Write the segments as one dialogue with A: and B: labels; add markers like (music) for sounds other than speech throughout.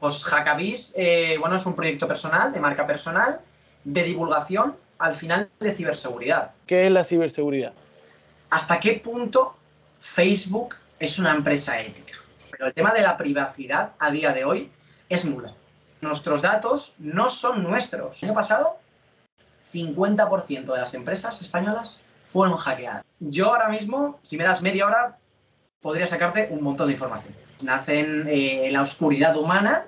A: Pues Hackabis, eh, bueno, es un proyecto personal, de marca personal, de divulgación, al final de ciberseguridad.
B: ¿Qué es la ciberseguridad?
A: ¿Hasta qué punto Facebook es una empresa ética? Pero el tema de la privacidad a día de hoy es nula. Nuestros datos no son nuestros. El año pasado, 50% de las empresas españolas fueron hackeadas. Yo ahora mismo, si me das media hora, podría sacarte un montón de información. Nacen eh, en la oscuridad humana,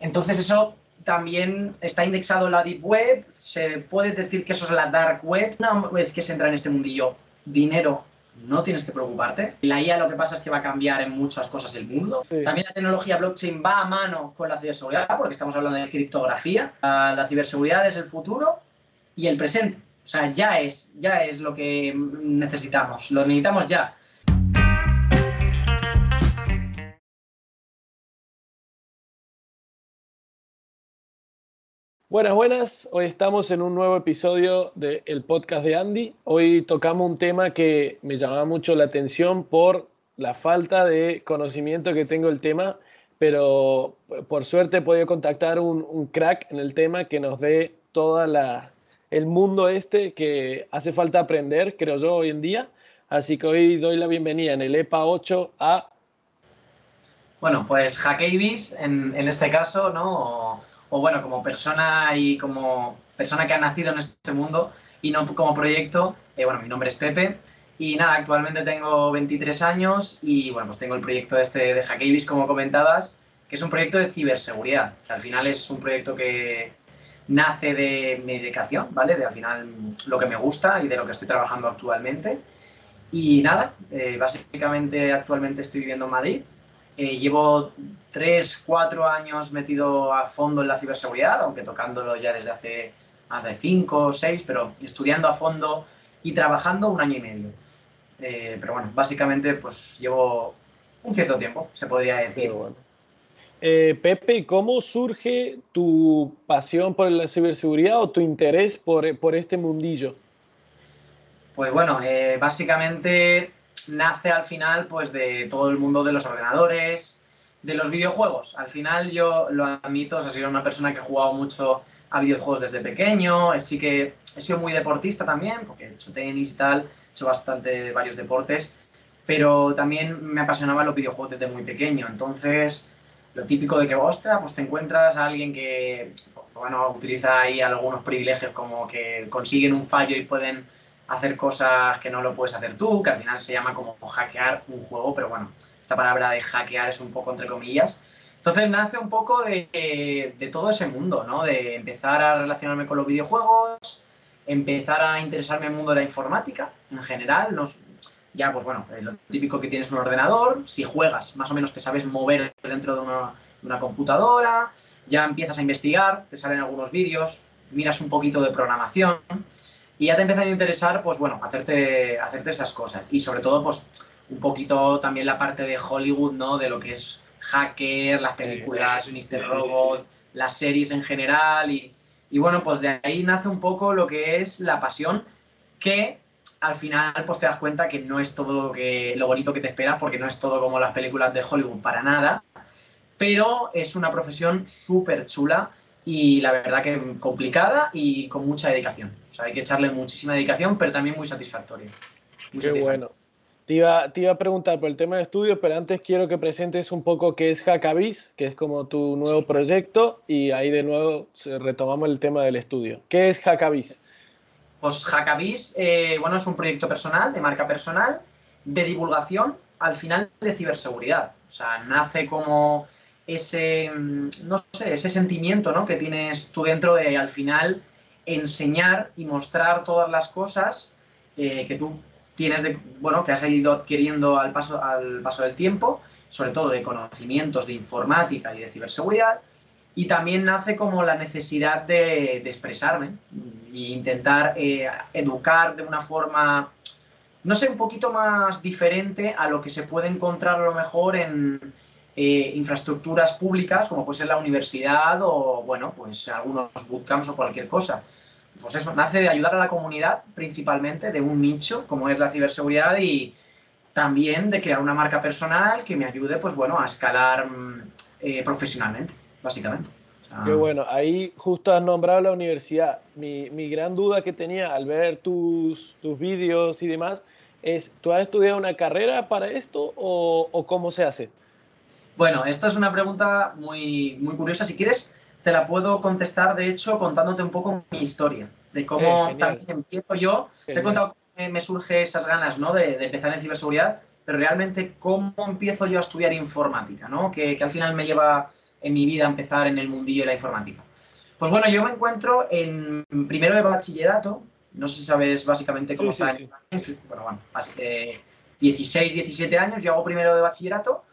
A: entonces eso también está indexado en la Deep Web, se puede decir que eso es la Dark Web. Una vez que se entra en este mundillo, dinero, no tienes que preocuparte. La IA lo que pasa es que va a cambiar en muchas cosas el mundo.
B: Sí.
A: También la tecnología blockchain va a mano con la ciberseguridad, porque estamos hablando de criptografía. La, ciberseguridad es el futuro y el presente. O sea, ya es, ya es lo que necesitamos. Lo necesitamos ya.
B: Buenas, buenas. Hoy estamos en un nuevo episodio del podcast de Andy. Hoy tocamos un tema que me llamaba mucho la atención por la falta de conocimiento que tengo del tema, pero por suerte he podido contactar un, un crack en el tema que nos dé toda la el mundo este que hace falta aprender, creo yo, hoy en día. Así que hoy doy la bienvenida en el EPA 8 a
A: Bueno, pues Hackavis en, en este caso, ¿no? O bueno, como persona y como persona que ha nacido en este mundo y no como proyecto, eh, bueno, mi nombre es Pepe y nada, actualmente tengo 23 años y bueno, pues tengo el proyecto este de Hackavis, como comentabas, que es un proyecto de ciberseguridad, que al final es un proyecto que nace de mi dedicación, ¿vale? De al final lo que me gusta y de lo que estoy trabajando actualmente. Y nada, eh, básicamente actualmente estoy viviendo en Madrid. Eh, llevo tres, cuatro años metido a fondo en la ciberseguridad, aunque tocándolo ya desde hace más de cinco o seis, pero estudiando a fondo y trabajando un año y medio. Eh, pero bueno, básicamente pues llevo un cierto tiempo, se podría decir.
B: Bueno. Eh, Pepe, ¿cómo surge tu pasión por la ciberseguridad o tu interés por, por este mundillo?
A: Pues bueno, eh, básicamente nace al final pues de todo el mundo de los ordenadores, de los videojuegos. Al final yo lo admito, o sea, soy una persona que he jugado mucho a videojuegos desde pequeño, sí que he sido muy deportista también, porque he hecho tenis y tal, he hecho bastante varios deportes, pero también me apasionaban los videojuegos desde muy pequeño. Entonces, lo típico de que, ostras, pues te encuentras a alguien que, bueno, utiliza ahí algunos privilegios como que consiguen un fallo y pueden hacer cosas que no lo puedes hacer tú, que al final se llama como hackear un juego, pero bueno, esta palabra de hackear es un poco entre comillas. Entonces nace un poco de, de todo ese mundo, ¿no? De empezar a relacionarme con los videojuegos, empezar a interesarme en el mundo de la informática en general, nos, ya pues bueno, lo típico que tienes un ordenador, si juegas más o menos te sabes mover dentro de una, de una computadora, ya empiezas a investigar, te salen algunos vídeos, miras un poquito de programación y ya te empiezan a interesar, pues bueno, hacerte, hacerte esas cosas. Y sobre todo, pues un poquito también la parte de Hollywood, ¿no? De lo que es hacker, las películas, Mr. Robot, las series en general. Y, y bueno, pues de ahí nace un poco lo que es la pasión que al final pues te das cuenta que no es todo lo, que, lo bonito que te esperas, porque no es todo como las películas de Hollywood para nada, pero es una profesión súper chula y la verdad que complicada y con mucha dedicación. O sea, hay que echarle muchísima dedicación, pero también muy satisfactorio. Muy
B: Qué
A: satisfactorio.
B: bueno. Te iba, te iba a preguntar por el tema de estudios, pero antes quiero que presentes un poco qué es Hackavis, que es como tu nuevo proyecto, y ahí de nuevo retomamos el tema del estudio. ¿Qué es Hackavis?
A: Pues Hackavis, eh, bueno, es un proyecto personal, de marca personal, de divulgación, al final de ciberseguridad. O sea, nace como ese, mm, no sé, ese sentimiento ¿no? que tienes tú dentro de, al final, enseñar y mostrar todas las cosas eh, que tú tienes, de, bueno, que has ido adquiriendo al paso, al paso del tiempo, sobre todo de conocimientos de informática y de ciberseguridad, y también nace como la necesidad de, de expresarme e intentar eh, educar de una forma, no sé, un poquito más diferente a lo que se puede encontrar a lo mejor en eh, infraestructuras públicas, como puede ser la universidad o, bueno, pues algunos bootcamps o cualquier cosa. Pues eso, nace de ayudar a la comunidad principalmente de un nicho como es la ciberseguridad y también de crear una marca personal que me ayude, pues bueno, a escalar mm, eh, profesionalmente. básicamente.
B: Qué bueno, ahí justo has nombrado la universidad. Mi, mi gran duda que tenía al ver tus, tus vídeos y demás es, ¿tú has estudiado una carrera para esto o, cómo se hace?
A: Bueno, esta es una pregunta muy, muy curiosa. Si quieres, te la puedo contestar, de hecho, contándote un poco mi historia, de cómo eh, también empiezo yo. Te he contado cómo me surge esas ganas ¿no? de, de, empezar en ciberseguridad, pero realmente cómo empiezo yo a estudiar informática, ¿no? que, que al final me lleva en mi vida empezar en el mundillo de la informática. Pues bueno, yo me encuentro en primero de bachillerato, no sé si sabes básicamente cómo está. Sí, sí. Bueno, bueno, 16, 17 años, yo hago primero de bachillerato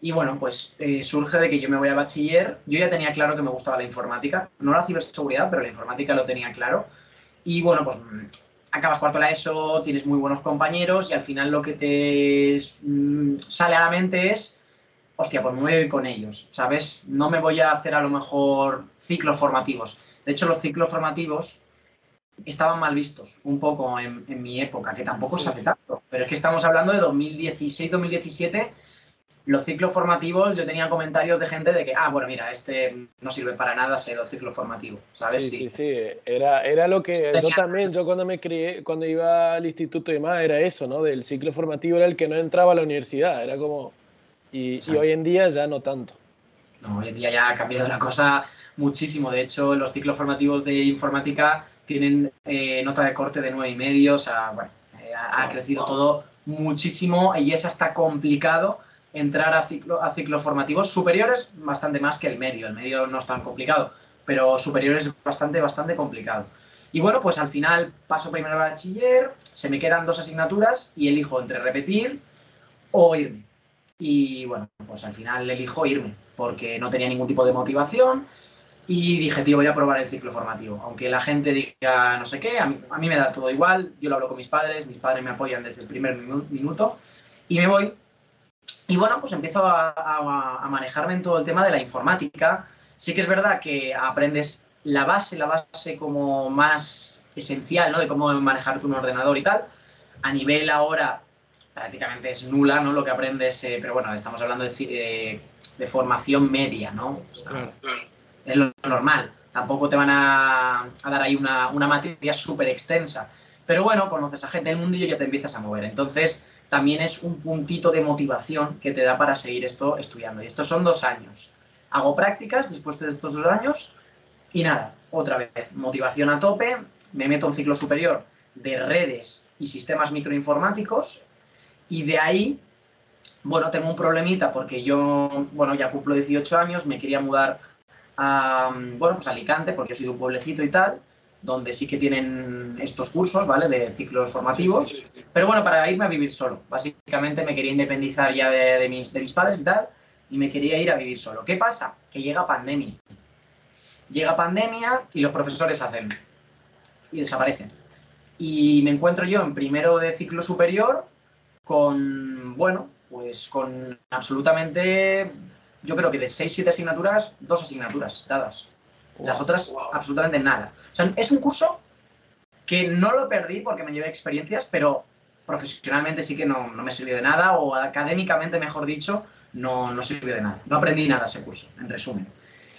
A: y bueno, pues eh, surge de que yo me voy a bachiller. Yo ya tenía claro que me gustaba la informática, no la ciberseguridad, pero la informática lo tenía claro. Y bueno, pues mm, acabas cuarto la ESO, tienes muy buenos compañeros y al final lo que te mm, sale a la mente es, hostia, pues me voy a ir con ellos, ¿sabes? No me voy a hacer a lo mejor ciclos formativos. De hecho, los ciclos formativos estaban mal vistos un poco en, en mi época, que tampoco se hace tanto. Pero es que estamos hablando de 2016-2017 los ciclos formativos, yo tenía comentarios de gente de que, ah, bueno, mira, este no sirve para nada, se el ciclo formativo, ¿sabes?
B: Sí, sí, sí, Era, era lo que yo también, yo cuando me crié, cuando iba al instituto y demás, era eso, ¿no? Del ciclo formativo era el que no entraba a la universidad, era como... Y, y hoy en día ya no tanto.
A: No, hoy en día ya ha cambiado la cosa muchísimo. De hecho, los ciclos formativos de informática tienen eh, nota de corte de nueve y medio, o sea, bueno, eh, ha, ha crecido todo muchísimo y es hasta complicado entrar a, ciclo, a ciclos formativos superiores bastante más que el medio. El medio no es tan complicado, pero superiores es bastante, bastante complicado. Y bueno, pues al final paso primero a bachiller, se me quedan dos asignaturas y elijo entre repetir o irme. Y bueno, pues al final elijo irme, porque no tenía ningún tipo de motivación y dije, tío, voy a probar el ciclo formativo. Aunque la gente diga no sé qué, a mí, a mí me da todo igual, yo lo hablo con mis padres, mis padres me apoyan desde el primer minuto y me voy y bueno, pues empiezo a, a, manejarme en todo el tema de la informática. Sí que es verdad que aprendes la base, la base como más esencial, ¿no? De cómo manejar un ordenador y tal. A nivel ahora prácticamente es nula, ¿no? Lo que aprendes, eh, pero bueno, estamos hablando de, de, de formación media, ¿no? O sea, es lo normal. Tampoco te van a, a dar ahí una, una materia súper extensa. Pero bueno, conoces a gente del mundillo y ya te empiezas a mover. Entonces, también es un puntito de motivación que te da para seguir esto estudiando. Y estos son dos años. Hago prácticas después de estos dos años y nada, otra vez, motivación a tope, me meto en ciclo superior de redes y sistemas microinformáticos y de ahí, bueno, tengo un problemita porque yo, bueno, ya cumplo 18 años, me quería mudar a, bueno, pues a Alicante porque yo soy un pueblecito y tal donde sí que tienen estos cursos, ¿vale? De ciclos formativos. Sí, sí, sí. Pero bueno, para irme a vivir solo. Básicamente me quería independizar ya de, de, mis, de mis padres y tal, y me quería ir a vivir solo. ¿Qué pasa? Que llega pandemia. Llega pandemia y los profesores hacen y desaparecen. Y me encuentro yo en primero de ciclo superior con, bueno, pues con absolutamente, yo creo que de 6, 7 asignaturas, dos asignaturas dadas. Las otras, wow. absolutamente nada. O sea, es un curso que no lo perdí porque me llevé experiencias, pero profesionalmente sí que no, no me sirvió de nada, o académicamente, mejor dicho, no, no sirvió de nada. No aprendí nada ese curso, en resumen.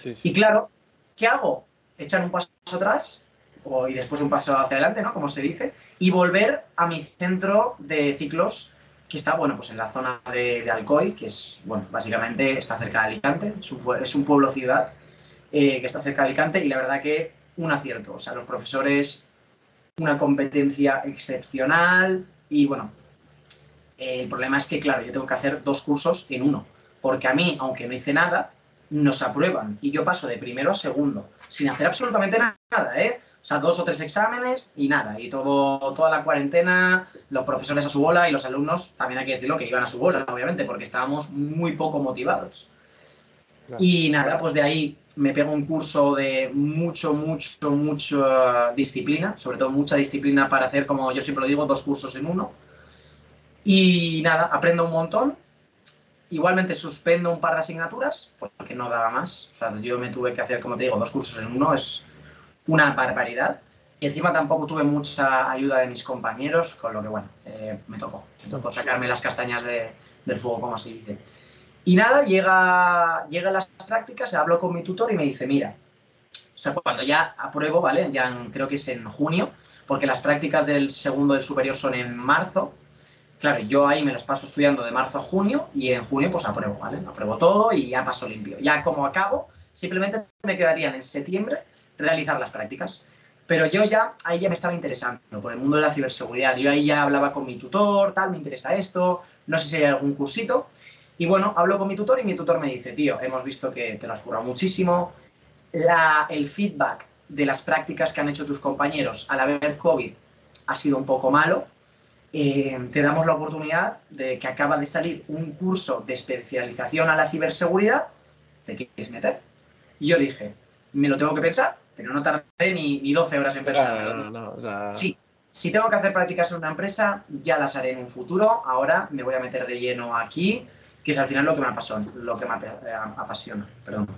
A: Sí, sí. Y claro, ¿qué hago? Echar un paso atrás o, y después un paso hacia adelante, ¿no? Como se dice, y volver a mi centro de ciclos que está, bueno, pues en la zona de, de Alcoy, que es, bueno, básicamente está cerca de Alicante, es un, es un pueblo-ciudad eh, que está cerca de Alicante, y la verdad que un acierto. O sea, los profesores, una competencia excepcional, y bueno, el problema es que, claro, yo tengo que hacer dos cursos en uno, porque a mí, aunque no hice nada, nos aprueban, y yo paso de primero a segundo, sin hacer absolutamente nada, ¿eh? O sea, dos o tres exámenes y nada. Y todo, toda la cuarentena, los profesores a su bola y los alumnos, también hay que decirlo, que iban a su bola, obviamente, porque estábamos muy poco motivados. Y nada, pues de ahí me pego un curso de mucho, mucho, mucha disciplina, sobre todo mucha disciplina para hacer, como yo siempre digo, dos cursos en uno. Y nada, aprendo un montón. Igualmente suspendo un par de asignaturas, porque no daba más. O sea, yo me tuve que hacer, como te digo, dos cursos en uno, es una barbaridad. Y encima tampoco tuve mucha ayuda de mis compañeros, con lo que, bueno, eh, me tocó. Me tocó sacarme las castañas de, del fuego, como se dice. Y nada, llega, llega las prácticas, hablo con mi tutor y me dice, mira, o sea, cuando ya apruebo, ¿vale? Ya creo que es en junio, porque las prácticas del segundo del superior son en marzo. Claro, yo ahí me las paso estudiando de marzo a junio y en junio pues apruebo, ¿vale? Apruebo todo y ya paso limpio. Ya como acabo, simplemente me quedarían en septiembre realizar las prácticas. Pero yo ya, ahí ya me estaba interesando por el mundo de la ciberseguridad. Yo ahí ya hablaba con mi tutor, tal, me interesa esto, no sé si hay algún cursito. Y bueno, hablo con mi tutor y mi tutor me dice, tío, hemos visto que te lo has currado muchísimo, la, el feedback de las prácticas que han hecho tus compañeros al haber COVID ha sido un poco malo, eh, te damos la oportunidad de que acaba de salir un curso de especialización a la ciberseguridad, ¿te quieres meter? Y yo dije, me lo tengo que pensar, pero no tardé ni, ni 12 horas en pensar. Sí, si tengo que hacer prácticas en una empresa, ya las haré en un futuro. Ahora me voy a meter de lleno aquí que es al final lo que me apasiona, lo que me apasiona, perdón.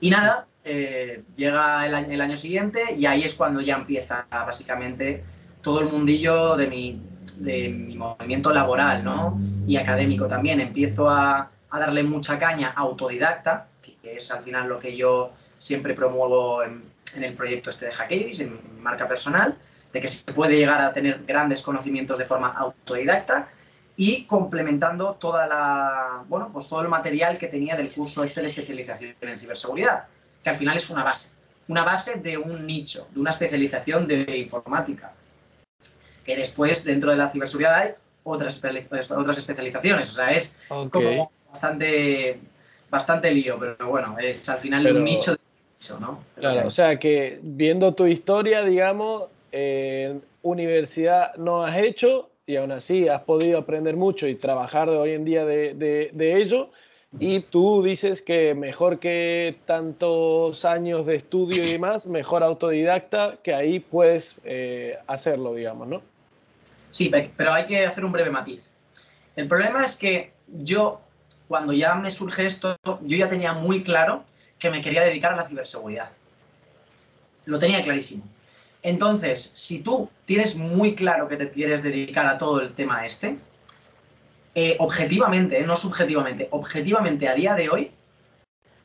A: Y nada, eh, llega el año, siguiente y ahí es cuando ya empieza básicamente todo el mundillo de mi, de mi movimiento laboral ¿no? y académico también. Empiezo a, a, darle mucha caña autodidacta, que es al final lo que yo siempre promuevo en, en el proyecto este de Hackavis, en mi marca personal, de que se puede llegar a tener grandes conocimientos de forma autodidacta y complementando toda la, bueno, pues todo el material que tenía del curso este de especialización en ciberseguridad, que al final es una base, una base de un nicho, de una especialización de informática, que después dentro de la ciberseguridad hay otras, otras especializaciones, o sea, es como bastante, bastante lío, pero bueno, es al final un nicho de nicho, ¿no?
B: claro, o sea que viendo tu historia, digamos, en universidad no has hecho, y aún así has podido aprender mucho y trabajar de hoy en día de, de, ello. Y tú dices que mejor que tantos años de estudio y demás, mejor autodidacta, que ahí puedes eh, hacerlo, digamos, ¿no?
A: Sí, pero hay que hacer un breve matiz. El problema es que yo, cuando ya me surge esto, yo ya tenía muy claro que me quería dedicar a la ciberseguridad. Lo tenía clarísimo. Entonces, si tú tienes muy claro que te quieres dedicar a todo el tema este, eh, objetivamente, eh, no subjetivamente, objetivamente a día de hoy,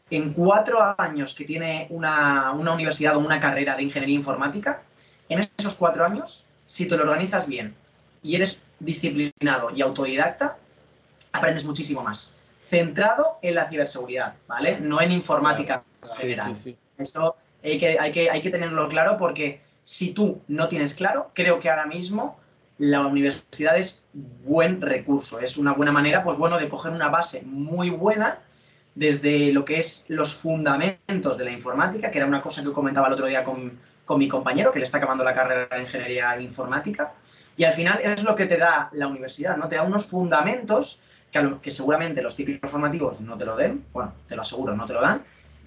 A: en cuatro años que tiene una, universidad o una carrera de ingeniería informática, en esos cuatro años, si te lo organizas bien y eres disciplinado y autodidacta, aprendes muchísimo más. Centrado en la ciberseguridad, ¿vale? No en informática general. Eso hay que, hay, que, hay que tenerlo claro porque si tú no tienes claro, creo que ahora mismo la universidad es buen recurso, es una buena manera, pues bueno, de coger una base muy buena desde lo que es los fundamentos de la informática, que era una cosa que comentaba el otro día con, mi compañero, que le está acabando la carrera de ingeniería informática, y al final es lo que te da la universidad, ¿no? Te da unos fundamentos que, que seguramente los típicos formativos no te lo den, bueno, te lo aseguro, no te lo dan,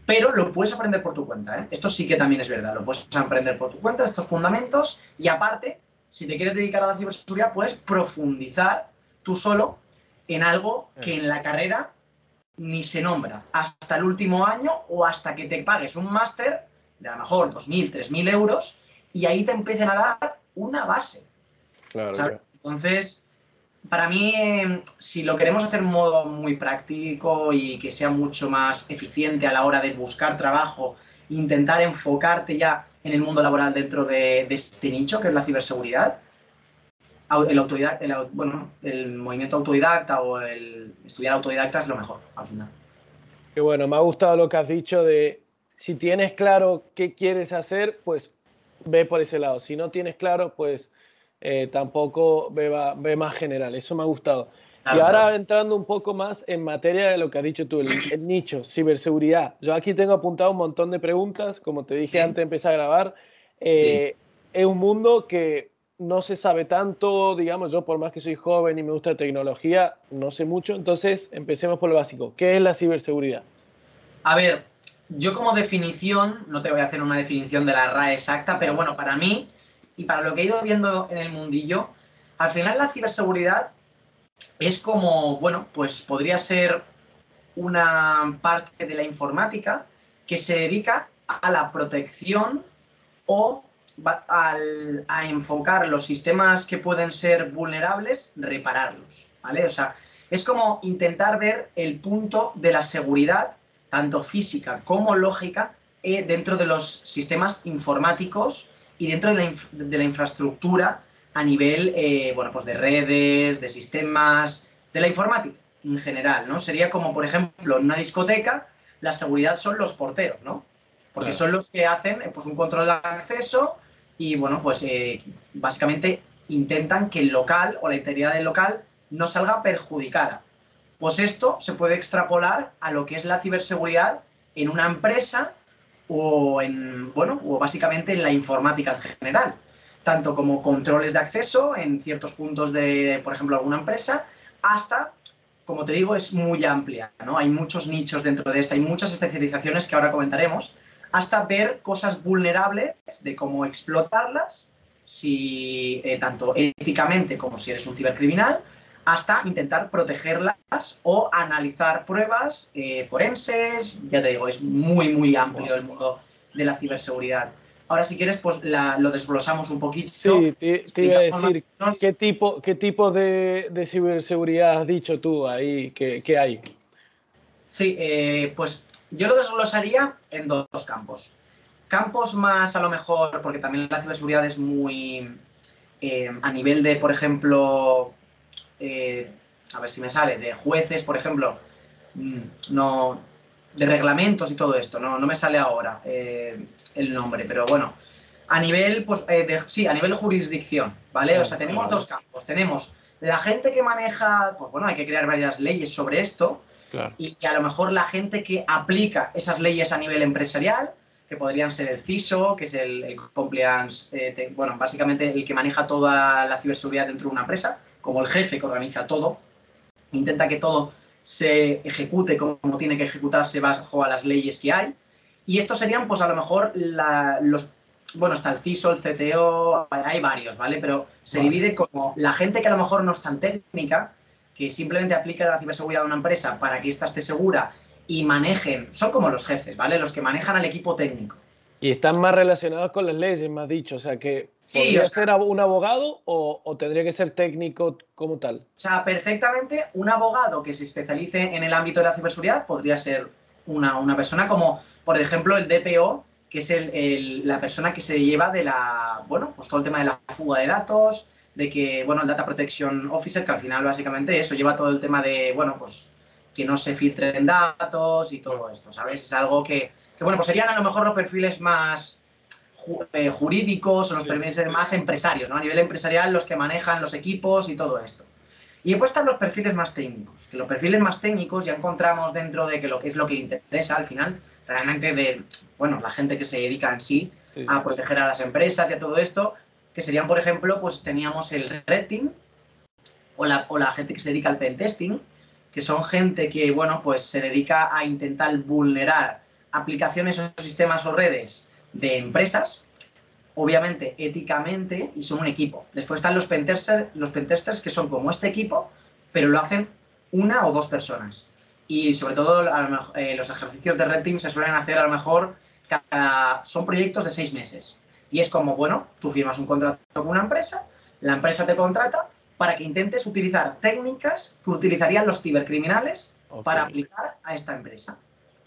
A: pero lo puedes aprender por tu cuenta. ¿eh? Esto sí que también es verdad, lo puedes aprender por tu cuenta, estos fundamentos, y aparte, si te quieres dedicar a la ciberseguridad, puedes profundizar tú solo en algo que en la carrera ni se nombra hasta el último año o hasta que te pagues un máster de a lo mejor 2.000, 3.000 euros y ahí te empiecen a dar una base. Claro, Entonces, para mí, em, si lo queremos hacer de modo muy práctico y que sea mucho más eficiente a la hora de buscar trabajo, intentar enfocarte ya en el mundo laboral dentro de, este nicho, que es la ciberseguridad, el, bueno, el movimiento autodidacta o el estudiar autodidacta es lo mejor al final.
B: Qué bueno, me ha gustado lo que has dicho de si tienes claro qué quieres hacer, pues ve por ese lado. Si no tienes claro, pues eh, tampoco ve, más general. Eso me ha gustado. y ahora entrando un poco más en materia de lo que has dicho tú, el, nicho, ciberseguridad. Yo aquí tengo apuntado un montón de preguntas, como te dije antes de empezar a grabar. Eh, es un mundo que no se sabe tanto, digamos, yo por más que soy joven y me gusta la tecnología, no sé mucho. Entonces, empecemos por lo básico. ¿Qué es la ciberseguridad?
A: A ver, yo como definición, no te voy a hacer una definición de la RAE exacta, pero bueno, para mí y para lo que he ido viendo en el mundillo, al final la ciberseguridad es como, bueno, pues podría ser una parte de la informática que se dedica a la protección o a enfocar los sistemas que pueden ser vulnerables, repararlos, ¿vale? O sea, Es como intentar ver el punto de la seguridad, tanto física como lógica, eh, dentro de los sistemas informáticos y dentro de la, infraestructura a nivel eh, bueno, pues de redes, de sistemas, de la informática en general, ¿no? Sería como, por ejemplo, en una discoteca, la seguridad son los porteros, ¿no? Porque son los que hacen eh, pues, un control de acceso y, bueno, pues básicamente intentan que el local o la integridad del local no salga perjudicada. Pues esto se puede extrapolar a lo que es la ciberseguridad en una empresa o en, bueno, o básicamente en la informática en general, tanto como controles de acceso en ciertos puntos de, por ejemplo, alguna empresa, hasta, como te digo, es muy amplia, ¿no? Hay muchos nichos dentro de esta, hay muchas especializaciones que ahora comentaremos, hasta ver cosas vulnerables de cómo explotarlas, si eh, tanto éticamente como si eres un cibercriminal, hasta intentar protegerlas o analizar pruebas eh, forenses. Ya te digo, es muy, muy amplio el mundo de la ciberseguridad. Ahora, si quieres, pues lo desglosamos un poquito.
B: Sí, te, iba a decir, ¿qué tipo, qué tipo de, ciberseguridad has dicho tú ahí que, hay?
A: Sí, eh, pues yo lo desglosaría en dos, campos. Campos más, a lo mejor, porque también la ciberseguridad es muy... Eh, a nivel de, por ejemplo, eh, a ver si me sale, de jueces, por ejemplo, mm, no, de reglamentos y todo esto, no, no me sale ahora eh, el nombre, pero bueno, a nivel, pues, eh, sí, a nivel jurisdicción, ¿vale? O sea, tenemos dos campos, tenemos la gente que maneja, pues bueno, hay que crear varias leyes sobre esto, y a lo mejor la gente que aplica esas leyes a nivel empresarial, que podrían ser el CISO, que es el, compliance, bueno, básicamente el que maneja toda la ciberseguridad dentro de una empresa, como el jefe que organiza todo, intenta que todo se ejecute como tiene que ejecutarse bajo a las leyes que hay. Y estos serían, pues a lo mejor, los. Bueno, está el CISO, el CTO, hay varios, ¿vale? Pero se divide como la gente que a lo mejor no es tan técnica, que simplemente aplica la ciberseguridad a una empresa para que ésta esté segura y manejen, son como los jefes, ¿vale? Los que manejan al equipo técnico.
B: Y están más relacionados con las leyes, me has dicho. O sea, que sí, ¿podría ser un abogado o, tendría que ser técnico como tal? O
A: sea, perfectamente un abogado que se especialice en el ámbito de la ciberseguridad podría ser una, una persona como, por ejemplo, el DPO, que es el, la persona que se lleva de la, bueno, pues todo el tema de la fuga de datos, de que, bueno, el Data Protection Officer, que al final básicamente eso lleva todo el tema de, bueno, pues que no se filtren datos y todo esto, ¿sabes? Es algo que que bueno, pues serían a lo mejor los perfiles más eh, jurídicos o los perfiles más empresarios, ¿no? A nivel empresarial, los que manejan los equipos y todo esto. Y después están los perfiles más técnicos, que los perfiles más técnicos ya encontramos dentro de que lo que es lo que interesa al final, realmente de, bueno, la gente que se dedica en sí, a proteger a las empresas y a todo esto, que serían, por ejemplo, pues teníamos el red team o la, o la gente que se dedica al pentesting, que son gente que, bueno, pues se dedica a intentar vulnerar aplicaciones o sistemas o redes de empresas, obviamente éticamente, y son un equipo. Después están los pentesters, los pentesters que son como este equipo, pero lo hacen una o dos personas. Y sobre todo eh, los ejercicios de Red Team se suelen hacer a lo mejor, cada, son proyectos de seis meses. Y es como, bueno, tú firmas un contrato con una empresa, la empresa te contrata para que intentes utilizar técnicas que utilizarían los cibercriminales para aplicar a esta empresa.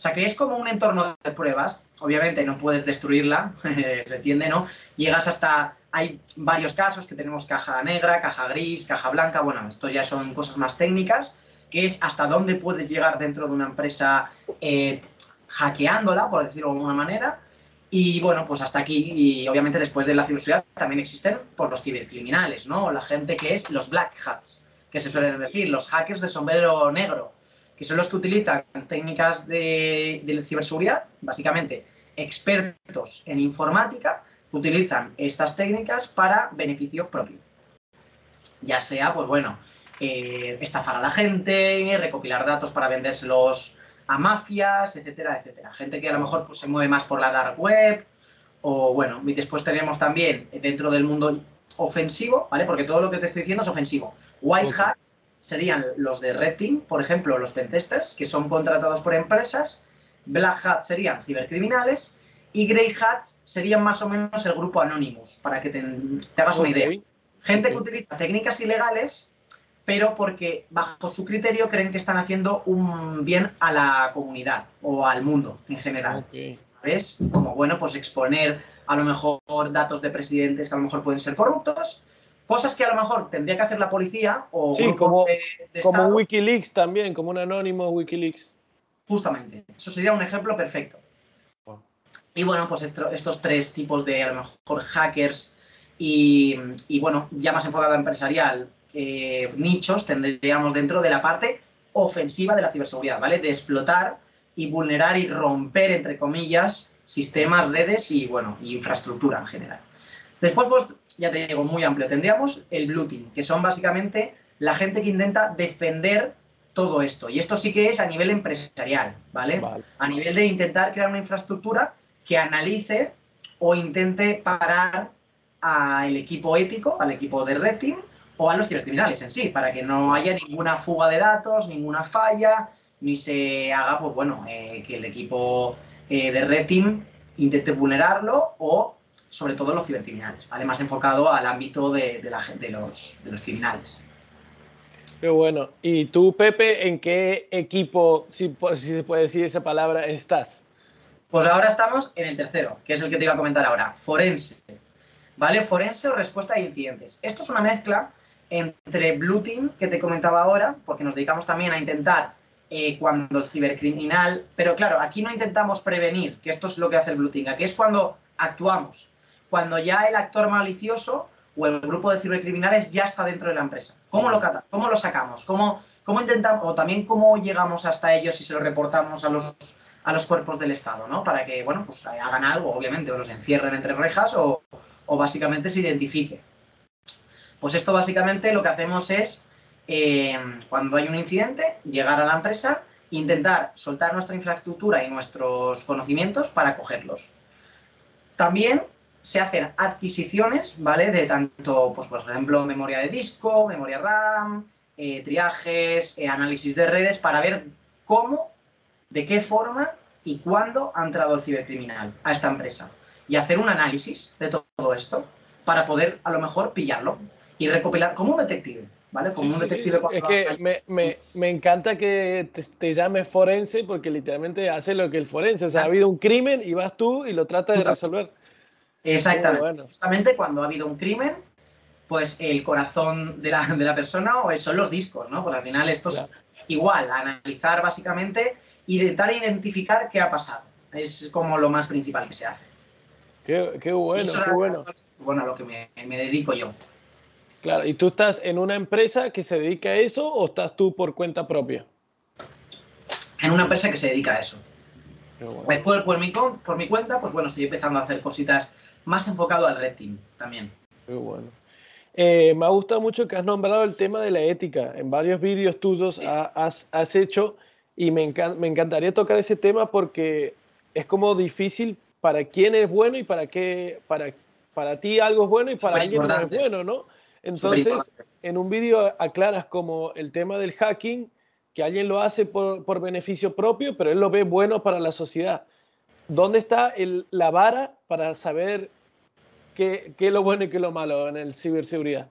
A: O sea que es como un entorno de pruebas. Obviamente no puedes destruirla, (laughs) se entiende, ¿no? Llegas hasta. Hay varios casos que tenemos caja negra, caja gris, caja blanca. Bueno, esto ya son cosas más técnicas, que es hasta dónde puedes llegar dentro de una empresa eh, hackeándola, por decirlo de alguna manera. Y bueno, pues hasta aquí. Y obviamente después de la ciberseguridad también existen por los cibercriminales, ¿no? La gente que es los black hats, que se suelen decir, los hackers de sombrero negro que son los que utilizan técnicas de, ciberseguridad, básicamente expertos en informática, que utilizan estas técnicas para beneficio propio. Ya sea, pues bueno, eh, estafar a la gente, recopilar datos para vendérselos a mafias, etcétera, etcétera. Gente que a lo mejor pues, se mueve más por la dark web, o bueno, y después tenemos también dentro del mundo ofensivo, ¿vale? Porque todo lo que te estoy diciendo es ofensivo. White hats serían los de Red Team, por ejemplo, los pentesters, que son contratados por empresas, Black Hats serían cibercriminales y Grey Hats serían más o menos el grupo Anonymous, para que te, hagas una idea. Gente que utiliza técnicas ilegales pero porque bajo su criterio creen que están haciendo un bien a la comunidad o al mundo en general. ¿Ves? Como, bueno, pues exponer a lo mejor datos de presidentes que a lo mejor pueden ser corruptos, cosas que a lo mejor tendría que hacer la policía o
B: sí, como, como Wikileaks también, como un anónimo Wikileaks.
A: Justamente, eso sería un ejemplo perfecto. Y bueno, pues estos tres tipos de a lo mejor hackers y, y bueno, ya más enfocado a empresarial, eh, nichos tendríamos dentro de la parte ofensiva de la ciberseguridad, ¿vale? De explotar y vulnerar y romper, entre comillas, sistemas, redes y, bueno, infraestructura en general. Después, pues, ya te digo, muy amplio, tendríamos el blue team, que son básicamente la gente que intenta defender todo esto. Y esto sí que es a nivel empresarial, ¿vale? A nivel de intentar crear una infraestructura que analice o intente parar al equipo ético, al equipo de Red Team, o a los cibercriminales en sí, para que no haya ninguna fuga de datos, ninguna falla, ni se haga, pues bueno, eh, que el equipo eh, de Red Team intente vulnerarlo o sobre todo los cibercriminales, ¿vale? Más enfocado al ámbito de, la, de, los, de los criminales.
B: Qué bueno. ¿Y tú, Pepe, en qué equipo, si, si se puede decir esa palabra, estás?
A: Pues ahora estamos en el tercero, que es el que te iba a comentar ahora, forense. ¿Vale? Forense o respuesta a incidentes. Esto es una mezcla entre Blue Team, que te comentaba ahora, porque nos dedicamos también a intentar eh, cuando el cibercriminal, pero claro, aquí no intentamos prevenir, que esto es lo que hace el Blue Team, aquí es cuando actuamos, cuando ya el actor malicioso o el grupo de cibercriminales ya está dentro de la empresa. ¿Cómo lo, cómo lo sacamos? ¿Cómo, ¿Cómo intentamos, o también cómo llegamos hasta ellos y se lo reportamos a los, a los cuerpos del Estado, ¿no? Para que, bueno, pues hagan algo, obviamente, o los encierren entre rejas o, o básicamente se identifique. Pues esto básicamente lo que hacemos es, eh, cuando hay un incidente, llegar a la empresa, intentar soltar nuestra infraestructura y nuestros conocimientos para cogerlos. También se hacen adquisiciones, ¿vale? De tanto, pues por ejemplo, memoria de disco, memoria RAM, eh, triajes, eh, análisis de redes, para ver cómo, de qué forma y cuándo ha entrado el cibercriminal a esta empresa. Y hacer un análisis de todo esto para poder, a lo mejor, pillarlo y recopilar como un detective, ¿vale? Como un detective.
B: es que me, me, me, encanta que te, te, llames forense porque literalmente hace lo que el forense. O sea, ha habido un crimen y vas tú y lo tratas de resolver.
A: Exactamente. Justamente cuando ha habido un crimen, pues el corazón de la, de la persona o son los discos, ¿no? Pues al final esto es igual, analizar básicamente, intentar identificar qué ha pasado. Es como lo más principal que se hace.
B: Qué, qué bueno, qué bueno.
A: Bueno, a lo que me, me dedico yo.
B: Claro, ¿y tú estás en una empresa que se dedica a eso o estás tú por cuenta propia?
A: En una empresa que se dedica a eso. Después, por mi, por mi cuenta, pues bueno, estoy empezando a hacer cositas más enfocado al red team también.
B: Qué bueno. Eh, me ha gustado mucho que has nombrado el tema de la ética. En varios vídeos tuyos has, has, hecho y me, me encantaría tocar ese tema porque es como difícil para quién es bueno y para qué, para, para ti algo es bueno y para alguien no es bueno, ¿no? Entonces, en un vídeo aclaras como el tema del hacking, que alguien lo hace por, beneficio propio, pero él lo ve bueno para la sociedad. ¿Dónde está la vara para saber qué, es lo bueno y qué es lo malo en el ciberseguridad?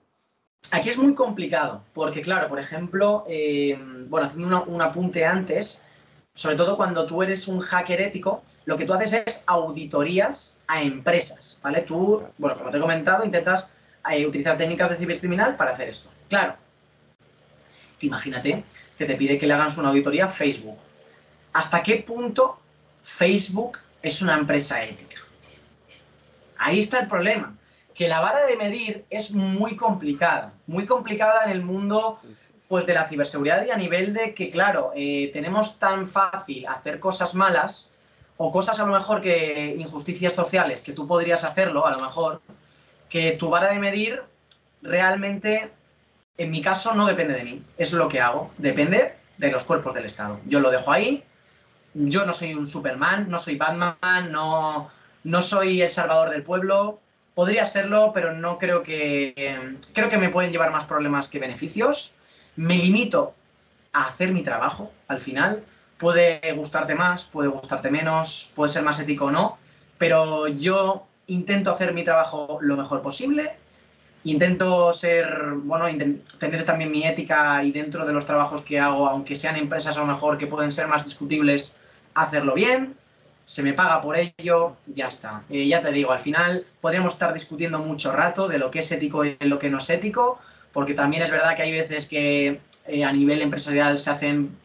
A: Aquí es muy complicado, porque claro, por ejemplo, eh, bueno, haciendo un apunte antes, sobre todo cuando tú eres un hacker ético, lo que tú haces es auditorías a empresas, ¿vale? Tú, bueno, como te he comentado, intentas utilizar técnicas de cibercriminal para hacer esto. Claro, imagínate que te pide que le hagas una auditoría a Facebook. ¿Hasta qué punto Facebook es una empresa ética? Ahí está el problema, que la vara de medir es muy complicada, muy complicada en el mundo pues de la ciberseguridad y a nivel de que, claro, eh, tenemos tan fácil hacer cosas malas o cosas a lo mejor que injusticias sociales que tú podrías hacerlo, a lo mejor, que tu vara de medir realmente, en mi caso, no depende de mí. Es lo que hago. Depende de los cuerpos del Estado. Yo lo dejo ahí. Yo no soy un Superman, no soy Batman, no, no soy el salvador del pueblo. Podría serlo, pero no creo que... Creo que me pueden llevar más problemas que beneficios. Me limito a hacer mi trabajo al final. Puede gustarte más, puede gustarte menos, puede ser más ético o no, pero yo intento hacer mi trabajo lo mejor posible Intento ser, bueno, tener también mi ética y dentro de los trabajos que hago, aunque sean empresas a lo mejor que pueden ser más discutibles, hacerlo bien, se me paga por ello, ya está. Eh, ya te digo, al final podríamos estar discutiendo mucho rato de lo que es ético y lo que no es ético, porque también es verdad que hay veces que eh, a nivel empresarial se hacen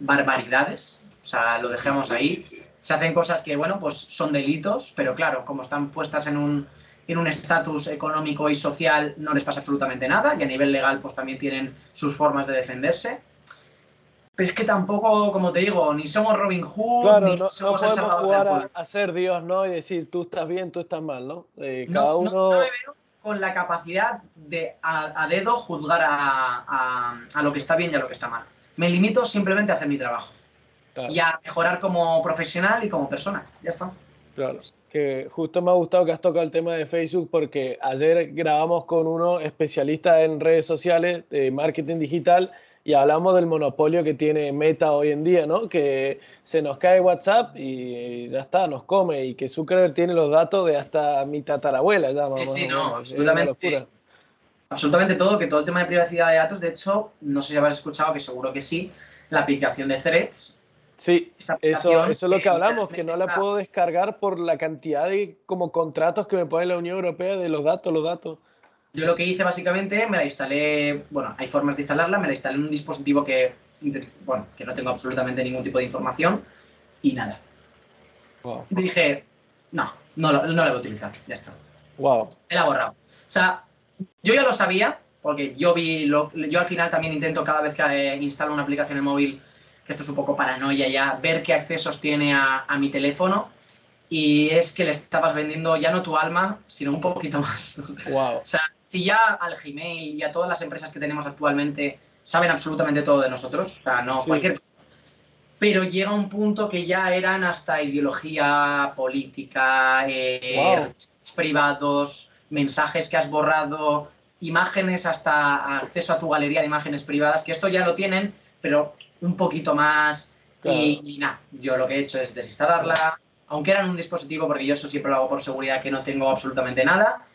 A: barbaridades, o sea, lo dejamos ahí. Se hacen cosas que, bueno, pues son delitos, pero claro, como están puestas en un en un estatus económico y social no les pasa absolutamente nada y a nivel legal pues también tienen sus formas de defenderse. Pero es que tampoco, como te digo, ni somos Robin Hood, ni
B: no,
A: somos
B: no podemos jugar a, ser Dios, ¿no? Y decir, tú estás bien, tú estás mal, ¿no? Eh, cada uno...
A: no, me veo con la capacidad de a, dedo juzgar a, a, lo que está bien y a lo que está mal. Me limito simplemente a hacer mi trabajo y a mejorar como profesional y como persona. Ya está.
B: Claro, que justo me ha gustado que has tocado el tema de Facebook porque ayer grabamos con uno especialista en redes sociales de marketing digital y hablamos del monopolio que tiene Meta hoy en día, ¿no? Que se nos cae WhatsApp y ya está, nos come y que Zuckerberg tiene los datos de hasta mi tatarabuela. Ya,
A: sí, sí, no, absolutamente. Absolutamente todo, que todo el tema de privacidad de datos, de hecho, no sé si habrás escuchado, que seguro que sí, la aplicación de Threads.
B: Sí, eso, eso es lo que hablamos, que no la puedo descargar por la cantidad de como contratos que me pone la Unión Europea de los datos, los datos.
A: Yo lo que hice básicamente, me la instalé, bueno, hay formas de instalarla, me la instalé en un dispositivo que, bueno, que no tengo absolutamente ningún tipo de información y nada. Dije, no, no, no la voy a utilizar, ya está.
B: Wow.
A: Me la he borrado. O sea, yo ya lo sabía, porque yo vi, lo, yo al final también intento cada vez que eh, instalo una aplicación en móvil, que esto es un poco paranoia ya, ver qué accesos tiene a, a mi teléfono y es que le estabas vendiendo ya no tu alma, sino un poquito más. (laughs)
B: Wow.
A: O sea, si ya al Gmail y a todas las empresas que tenemos actualmente saben absolutamente todo de nosotros, o sea, no cualquier cosa. Pero llega un punto que ya eran hasta ideología política, eh, privados, mensajes que has borrado, imágenes hasta acceso a tu galería de imágenes privadas, que esto ya lo tienen, pero un poquito más. Y, y nada, yo lo que he hecho es desinstalarla, aunque era en un dispositivo, porque yo eso siempre lo hago por seguridad, que no tengo absolutamente nada.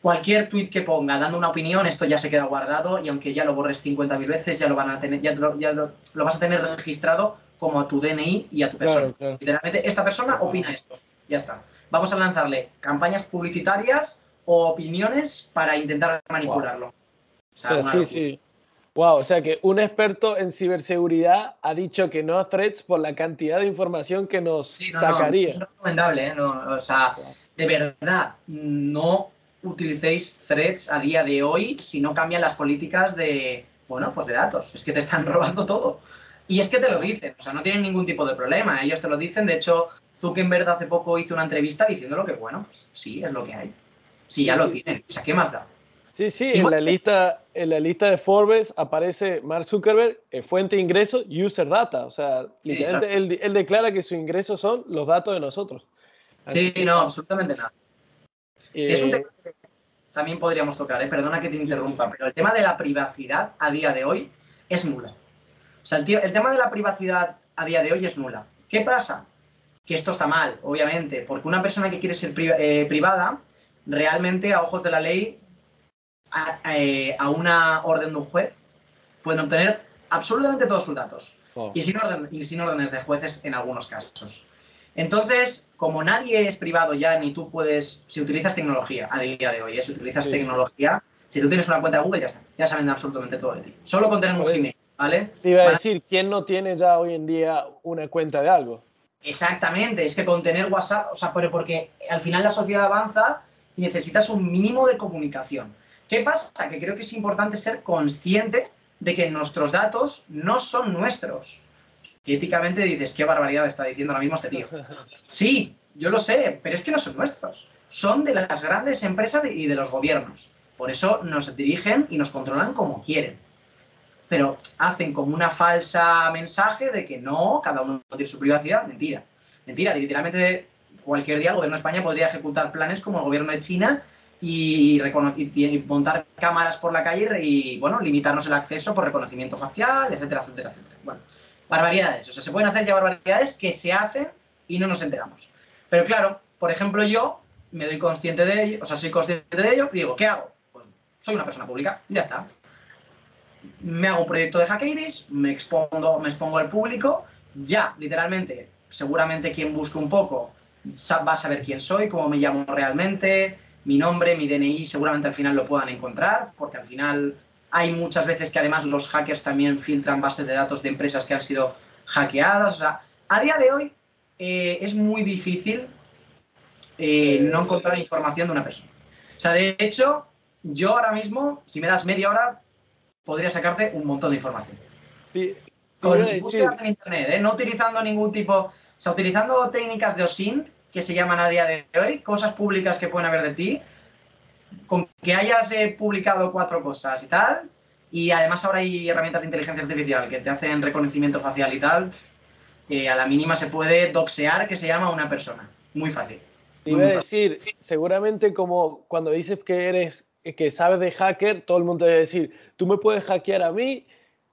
A: Cualquier tweet que ponga dando una opinión, esto ya se queda guardado y aunque ya lo borres 50.000 veces, ya lo van a tener, ya, lo, lo, vas a tener registrado como a tu DNI y a tu persona. Literalmente, esta persona opina esto. Ya está. Vamos a lanzarle campañas publicitarias o opiniones para intentar manipularlo.
B: sí, sí. Wow, o sea que un experto en ciberseguridad ha dicho que no a threads por la cantidad de información que nos sacaría.
A: No, es recomendable, ¿eh? o sea, de verdad, no utilicéis threads a día de hoy si no cambian las políticas de, bueno, pues de datos. Es que te están (laughs) robando todo. Y es que te lo dicen, o sea, no tienen ningún tipo de problema. Ellos te lo dicen. De hecho, tú que en verdad hace poco hizo una entrevista diciéndolo que, bueno, pues sí, es lo que hay. Sí, ya lo tienen. O sea, ¿qué más da?
B: Sí, sí, en la, lista, en la lista de Forbes aparece Mark Zuckerberg, eh, fuente de ingresos, user data. O sea, literalmente él, declara que sus ingresos son los datos de nosotros.
A: sí, no, absolutamente nada. Es un eh, tema que también podríamos tocar, ¿eh? perdona que te interrumpa, pero el tema de la privacidad a día de hoy es nula. O sea, el, el tema de la privacidad a día de hoy es nula. ¿Qué pasa? Que esto está mal, obviamente, porque una persona que quiere ser privada, realmente a ojos de la ley eh, a, una orden de un juez, pueden obtener absolutamente todos sus datos. Oh. Y, sin orden, y sin órdenes de jueces en algunos casos. Entonces, como nadie es privado ya, ni tú puedes, si utilizas tecnología a día de hoy, ¿eh? si utilizas tecnología, si tú tienes una cuenta de Google, ya está, ya saben absolutamente todo de ti. Solo con tener un Gmail, ¿vale?
B: Te iba a decir, ¿quién no tiene ya hoy en día una cuenta de algo?
A: Exactamente, es que con tener WhatsApp, o sea, pero porque al final la sociedad avanza y necesitas un mínimo de comunicación. ¿Qué pasa? Que creo que es importante ser consciente de que nuestros datos no son nuestros. Y éticamente dices, qué barbaridad está diciendo ahora mismo este tío. (laughs) Sí, yo lo sé, pero es que no son nuestros. Son de las grandes empresas y de los gobiernos. Por eso nos dirigen y nos controlan como quieren. Pero hacen como una falsa mensaje de que no, cada uno tiene su privacidad. Mentira. Mentira, literalmente cualquier día el gobierno de España podría ejecutar planes como el gobierno de China y, montar cámaras por la calle y, bueno, limitarnos el acceso por reconocimiento facial, etcétera, etcétera, etcétera. Bueno, barbaridades. O sea, se pueden hacer ya barbaridades que se hacen y no nos enteramos. Pero claro, por ejemplo, yo me doy consciente de ello, o sea, soy consciente de ello, digo, ¿qué hago? Pues soy una persona pública, ya está. Me hago un proyecto de Hackeiris, me expongo, me expongo al público, ya, literalmente, seguramente quien busque un poco va a saber quién soy, cómo me llamo realmente, mi nombre, mi DNI, seguramente al final lo puedan encontrar, porque al final hay muchas veces que además los hackers también filtran bases de datos de empresas que han sido hackeadas. O sea, a día de hoy eh, es muy difícil eh, no encontrar información de una persona. O sea, de hecho, yo ahora mismo, si me das media hora, podría sacarte un montón de información.
B: Sí,
A: Con búsquedas en internet, ¿eh? no utilizando ningún tipo, o sea, utilizando técnicas de OSINT, que se llaman a día de hoy, cosas públicas que pueden haber de ti, con que hayas eh, publicado cuatro cosas y tal, y además ahora hay herramientas de inteligencia artificial que te hacen reconocimiento facial y tal, eh, a la mínima se puede doxear que se llama una persona. Muy fácil.
B: Te iba a decir, seguramente como cuando dices que eres, que sabes de hacker, todo el mundo debe decir, tú me puedes hackear a mí.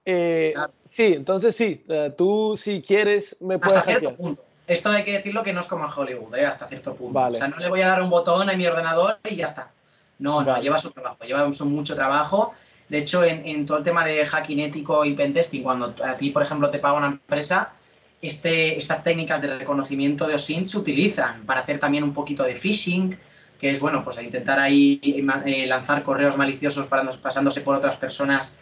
B: Eh, sí, entonces sí, tú si quieres me puedes
A: punto. Esto hay que decirlo que no es como en Hollywood, ¿eh? hasta cierto punto. O sea, no le voy a dar un botón a mi ordenador y ya está. No, no, lleva su trabajo, lleva mucho trabajo. De hecho, en, todo el tema de hacking ético y pentesting, cuando a ti, por ejemplo, te paga una empresa, este, estas técnicas de reconocimiento de OSINT se utilizan para hacer también un poquito de phishing, que es, bueno, pues intentar ahí eh, lanzar correos maliciosos pasándose por otras personas,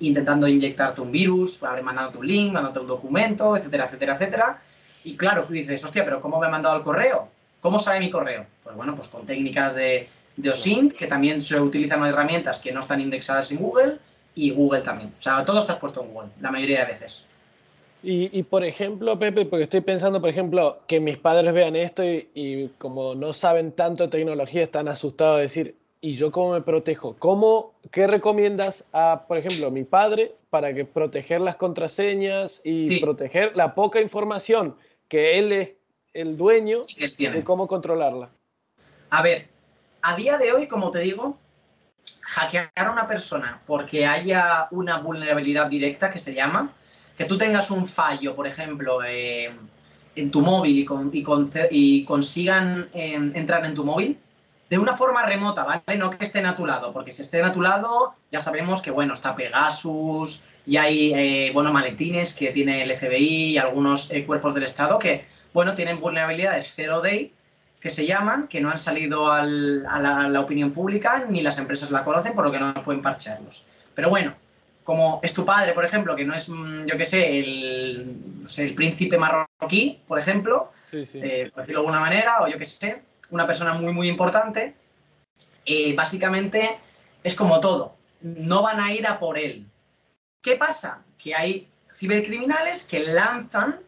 A: intentando inyectarte un virus, mandándote un link, mandándote un documento, etcétera, etcétera, etcétera. Y claro, tú dices, hostia, pero ¿cómo me ha mandado el correo? ¿Cómo sabe mi correo? Pues bueno, pues con técnicas de, de OSINT, que también se utilizan herramientas que no están indexadas en Google, y Google también. O sea, todo está puesto en Google, la mayoría de veces.
B: Y, por ejemplo, Pepe, porque estoy pensando, por ejemplo, que mis padres vean esto y, como no saben tanto de tecnología, están asustados de decir, ¿y yo cómo me protejo? ¿Cómo, ¿Qué recomiendas a, por ejemplo, a mi padre para que proteger las contraseñas y proteger la poca información que él es el dueño de cómo controlarla?
A: A ver, a día de hoy, como te digo, hackear a una persona porque haya una vulnerabilidad directa que se llama, que tú tengas un fallo, por ejemplo, eh, en tu móvil y, consigan eh, entrar en tu móvil de una forma remota, ¿vale? No que estén a tu lado, porque si estén a tu lado ya sabemos que, bueno, está Pegasus y hay, eh, bueno, maletines que tiene el FBI y algunos cuerpos del Estado que, bueno, tienen vulnerabilidades zero day que se llaman, que no han salido a, la, opinión pública, ni las empresas la conocen, por lo que no pueden parchearlos. Pero bueno, como es tu padre, por ejemplo, que no es, mm, yo qué sé, el, el príncipe marroquí, por ejemplo, eh, por decirlo de alguna manera, o yo qué sé, una persona muy, muy importante, eh, básicamente es como todo, no van a ir a por él. ¿Qué pasa? Que hay cibercriminales que lanzan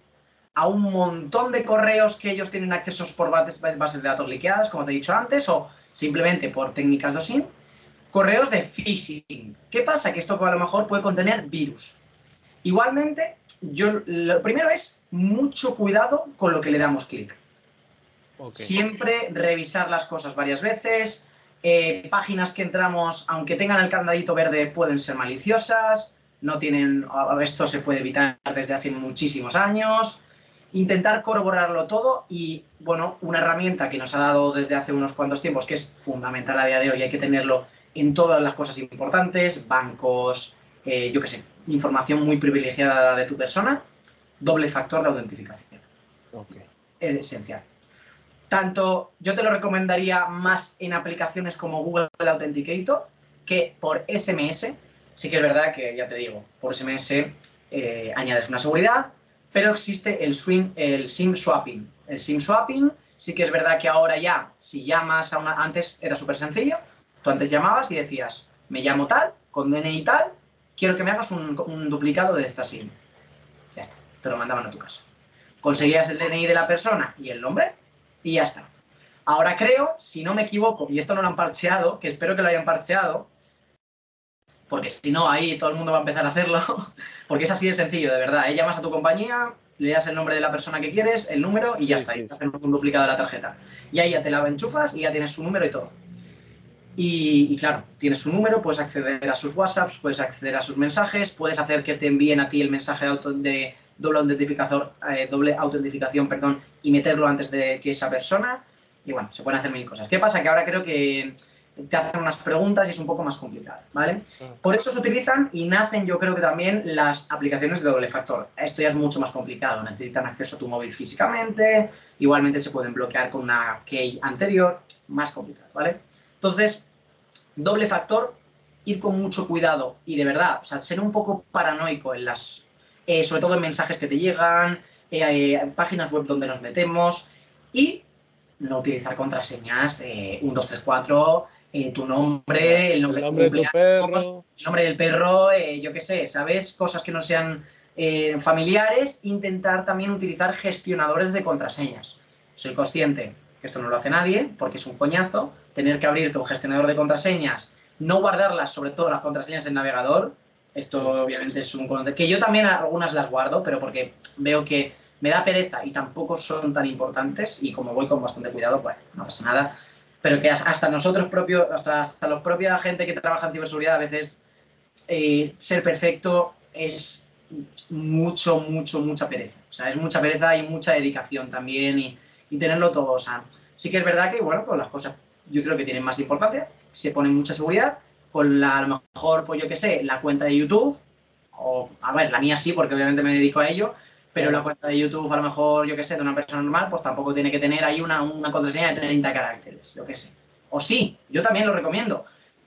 A: a un montón de correos que ellos tienen accesos por bases, de datos liqueadas, como te he dicho antes, o simplemente por técnicas de OSINT, correos de phishing. ¿Qué pasa? Que esto a lo mejor puede contener virus. Igualmente, yo lo primero es mucho cuidado con lo que le damos clic. Siempre revisar las cosas varias veces. Eh, páginas que entramos, aunque tengan el candadito verde, pueden ser maliciosas. No tienen. Esto se puede evitar desde hace muchísimos años intentar corroborarlo todo y, bueno, una herramienta que nos ha dado desde hace unos cuantos tiempos, que es fundamental a día de hoy, hay que tenerlo en todas las cosas importantes, bancos, eh, yo qué sé, información muy privilegiada de tu persona, doble factor de autentificación. Es esencial. Tanto yo te lo recomendaría más en aplicaciones como Google Authenticator que por SMS. Sí que es verdad que, ya te digo, por SMS eh, añades una seguridad, pero existe el, el SIM swapping. El SIM swapping sí que es verdad que ahora ya, si llamas a una... Antes era súper sencillo, tú antes llamabas y decías, me llamo tal, con DNI tal, quiero que me hagas un, duplicado de esta SIM. Ya está, te lo mandaban a tu casa. Conseguías el DNI de la persona y el nombre y ya está. Ahora creo, si no me equivoco, y esto no lo han parcheado, que espero que lo hayan parcheado, porque si no, ahí todo el mundo va a empezar a hacerlo, (laughs) porque es así de sencillo, de verdad. ¿eh? Llamas a tu compañía, le das el nombre de la persona que quieres, el número y ya está. y un duplicado de la tarjeta. Y ahí ya te la enchufas y ya tienes su número y todo. Y, claro, tienes su número, puedes acceder a sus WhatsApps, puedes acceder a sus mensajes, puedes hacer que te envíen a ti el mensaje de, doble, autentificador, eh, doble autentificación perdón, y meterlo antes de que esa persona. Y bueno, se pueden hacer mil cosas. ¿Qué pasa? Que ahora creo que te hacen unas preguntas y es un poco más complicado, ¿vale? Por eso se utilizan y nacen yo creo que también las aplicaciones de doble factor. Esto ya es mucho más complicado, necesitan acceso a tu móvil físicamente, igualmente se pueden bloquear con una key anterior, más complicado, ¿vale? Entonces, doble factor, ir con mucho cuidado y de verdad, o sea, ser un poco paranoico en las, eh, sobre todo en mensajes que te llegan, eh, eh, páginas web donde nos metemos y no utilizar contraseñas eh, 1, 2, 3, 4, tu nombre, el nombre,
B: de tu perro.
A: el nombre del perro, eh, yo qué sé, ¿sabes? Cosas que no sean eh, familiares, intentar también utilizar gestionadores de contraseñas. Soy consciente que esto no lo hace nadie, porque es un coñazo, tener que abrir tu gestionador de contraseñas, no guardarlas, sobre todo las contraseñas en navegador, esto obviamente es un... que yo también algunas las guardo, pero porque veo que me da pereza y tampoco son tan importantes y como voy con bastante cuidado, pues no pasa nada pero que hasta nosotros propios, hasta, hasta los propios gente que trabaja en ciberseguridad, a veces eh, ser perfecto es mucho, mucho, mucha pereza. O sea, es mucha pereza y mucha dedicación también y, y tenerlo todo. O sea, sí que es verdad que, bueno, pues las cosas yo creo que tienen más importancia, se pone mucha seguridad, con la, a lo mejor, pues yo qué sé, la cuenta de YouTube, o, a ver, la mía sí, porque obviamente me dedico a ello, pero la cuenta de YouTube, a lo mejor, yo qué sé, de una persona normal, pues tampoco tiene que tener ahí una, una contraseña de 30 caracteres, yo qué sé. O sí, yo también lo recomiendo,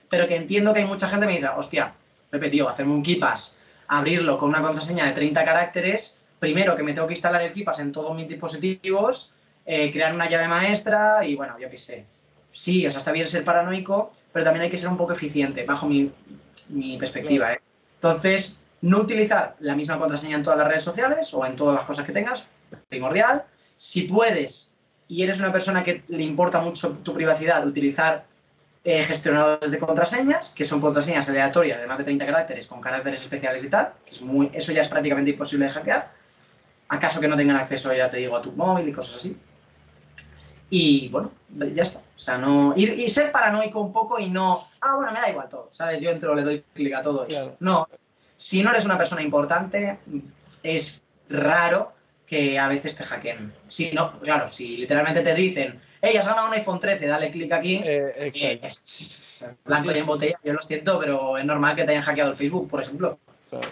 A: pero que entiendo que hay mucha gente que me dice, hostia, Pepe, tío, hacerme un KeePass, abrirlo con una contraseña de 30 caracteres, primero que me tengo que instalar el KeePass en todos mis dispositivos, eh, crear una llave maestra y bueno, yo qué sé. Sí, o sea, está bien ser paranoico, pero también hay que ser un poco eficiente, bajo mi, mi perspectiva. ¿eh? Entonces, no utilizar la misma contraseña en todas las redes sociales o en todas las cosas que tengas, primordial. Si puedes y eres una persona que le importa mucho tu privacidad, utilizar eh, gestionadores de contraseñas, que son contraseñas aleatorias de más de 30 caracteres con caracteres especiales y tal, que es muy, eso ya es prácticamente imposible de hackear. Acaso que no tengan acceso, ya te digo, a tu móvil y cosas así. Y bueno, ya está. O sea, no. Y, y ser paranoico un poco y no. Ah, bueno, me da igual todo. ¿Sabes? Yo entro, le doy clic a todo.
B: Claro.
A: No, si no eres una persona importante, es raro que a veces te hackeen. Si no, claro, si literalmente te dicen, hey, has ganado un iPhone 13, dale clic aquí.
B: Eh,
A: eh, blanco y en botella, yo lo siento, pero es normal que te hayan hackeado el Facebook, por ejemplo.
B: Claro.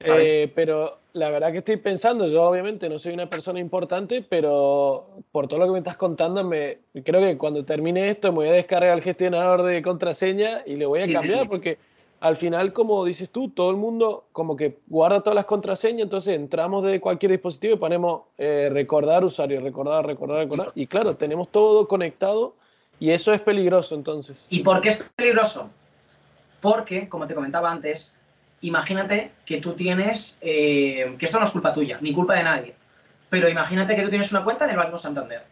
B: Eh, pero la verdad que estoy pensando, yo obviamente no soy una persona importante, pero por todo lo que me estás contando, me, creo que cuando termine esto me voy a descargar el gestionador de contraseña y le voy a
A: Sí, sí,
B: cambiar
A: sí.
B: porque al final, como dices tú, todo el mundo como que guarda todas las contraseñas, entonces entramos de cualquier dispositivo y ponemos eh, recordar usuario, recordar, recordar, recordar. Y claro, tenemos todo conectado y eso es peligroso entonces.
A: ¿Y por qué es peligroso? Porque, como te comentaba antes, imagínate que tú tienes, eh, que esto no es culpa tuya, ni culpa de nadie, pero imagínate que tú tienes una cuenta en el Banco Santander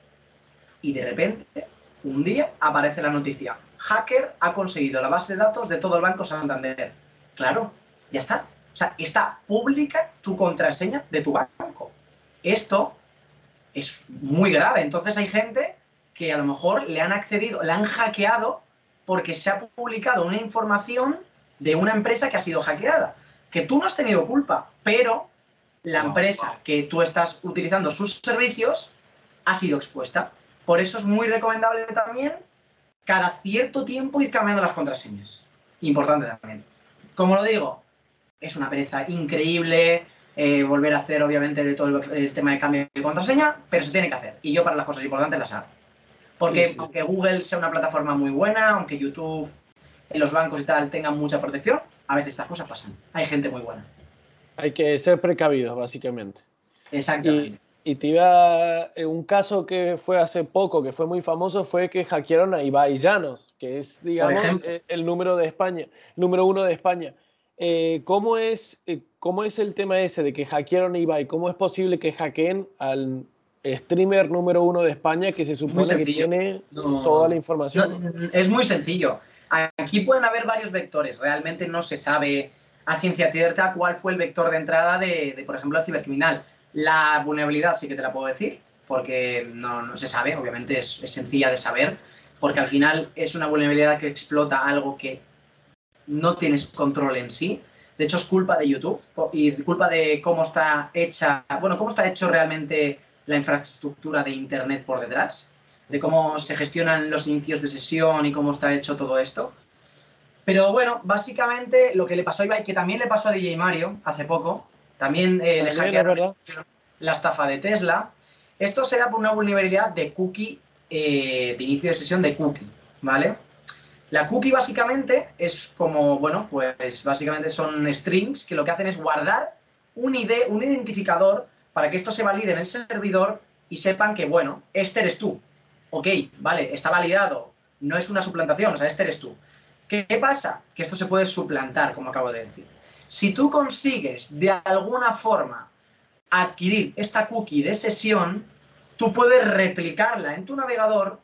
A: y de repente, un día, aparece la noticia, hacker ha conseguido la base de datos de todo el Banco Santander. Claro, ya está. O sea, está pública tu contraseña de tu banco. Esto es muy grave. Entonces hay gente que a lo mejor le han accedido, le han hackeado porque se ha publicado una información de una empresa que ha sido hackeada. Que tú no has tenido culpa, pero la empresa que tú estás utilizando sus servicios ha sido expuesta. Por eso es muy recomendable también cada cierto tiempo ir cambiando las contraseñas. Importante también. Como lo digo, es una pereza increíble eh, volver a hacer, obviamente, de todo el, el tema de cambio de contraseña, pero se tiene que hacer. Y yo para las cosas importantes las hago. Porque
B: Sí, sí.
A: aunque Google sea una plataforma muy buena, aunque YouTube, en los bancos y tal tengan mucha protección, a veces estas cosas pasan. Hay gente muy buena.
B: Hay que ser precavidos, básicamente.
A: Exactamente.
B: Y te iba, eh, un caso que fue hace poco, que fue muy famoso, fue que hackearon a Ibai Llanos, que es, digamos, eh, el número de España, número uno de España. Eh, ¿cómo, es, eh, ¿Cómo es el tema ese de que hackearon a Ibai? ¿Cómo es posible que hackeen al streamer número uno de España que se supone que tiene
A: No.
B: toda la información?
A: No, es muy sencillo. Aquí pueden haber varios vectores. Realmente no se sabe a ciencia cierta cuál fue el vector de entrada de, de, por ejemplo, el cibercriminal. La vulnerabilidad sí que te la puedo decir, porque no, no se sabe, obviamente es, es sencilla de saber, porque al final es una vulnerabilidad que explota algo que no tienes control en sí. De hecho, es culpa de YouTube y culpa de cómo está hecha, bueno, cómo está hecho realmente la infraestructura de Internet por detrás. de cómo se gestionan los inicios de sesión y cómo está hecho todo esto. Pero bueno, básicamente lo que le pasó a Ibai, que también le pasó a DJ Mario hace poco, también eh, le hackearon la estafa de Tesla. Esto se da por una vulnerabilidad de cookie, eh, de inicio de sesión de cookie, ¿vale? La cookie básicamente es como, bueno, pues básicamente son strings que lo que hacen es guardar un ID, un identificador para que esto se valide en el servidor y sepan que, bueno, este eres tú. Ok, vale, está validado, no es una suplantación, o sea, este eres tú. ¿Qué pasa? Que esto se puede suplantar, como acabo de decir. Si tú consigues de alguna forma adquirir esta cookie de sesión, tú puedes replicarla en tu navegador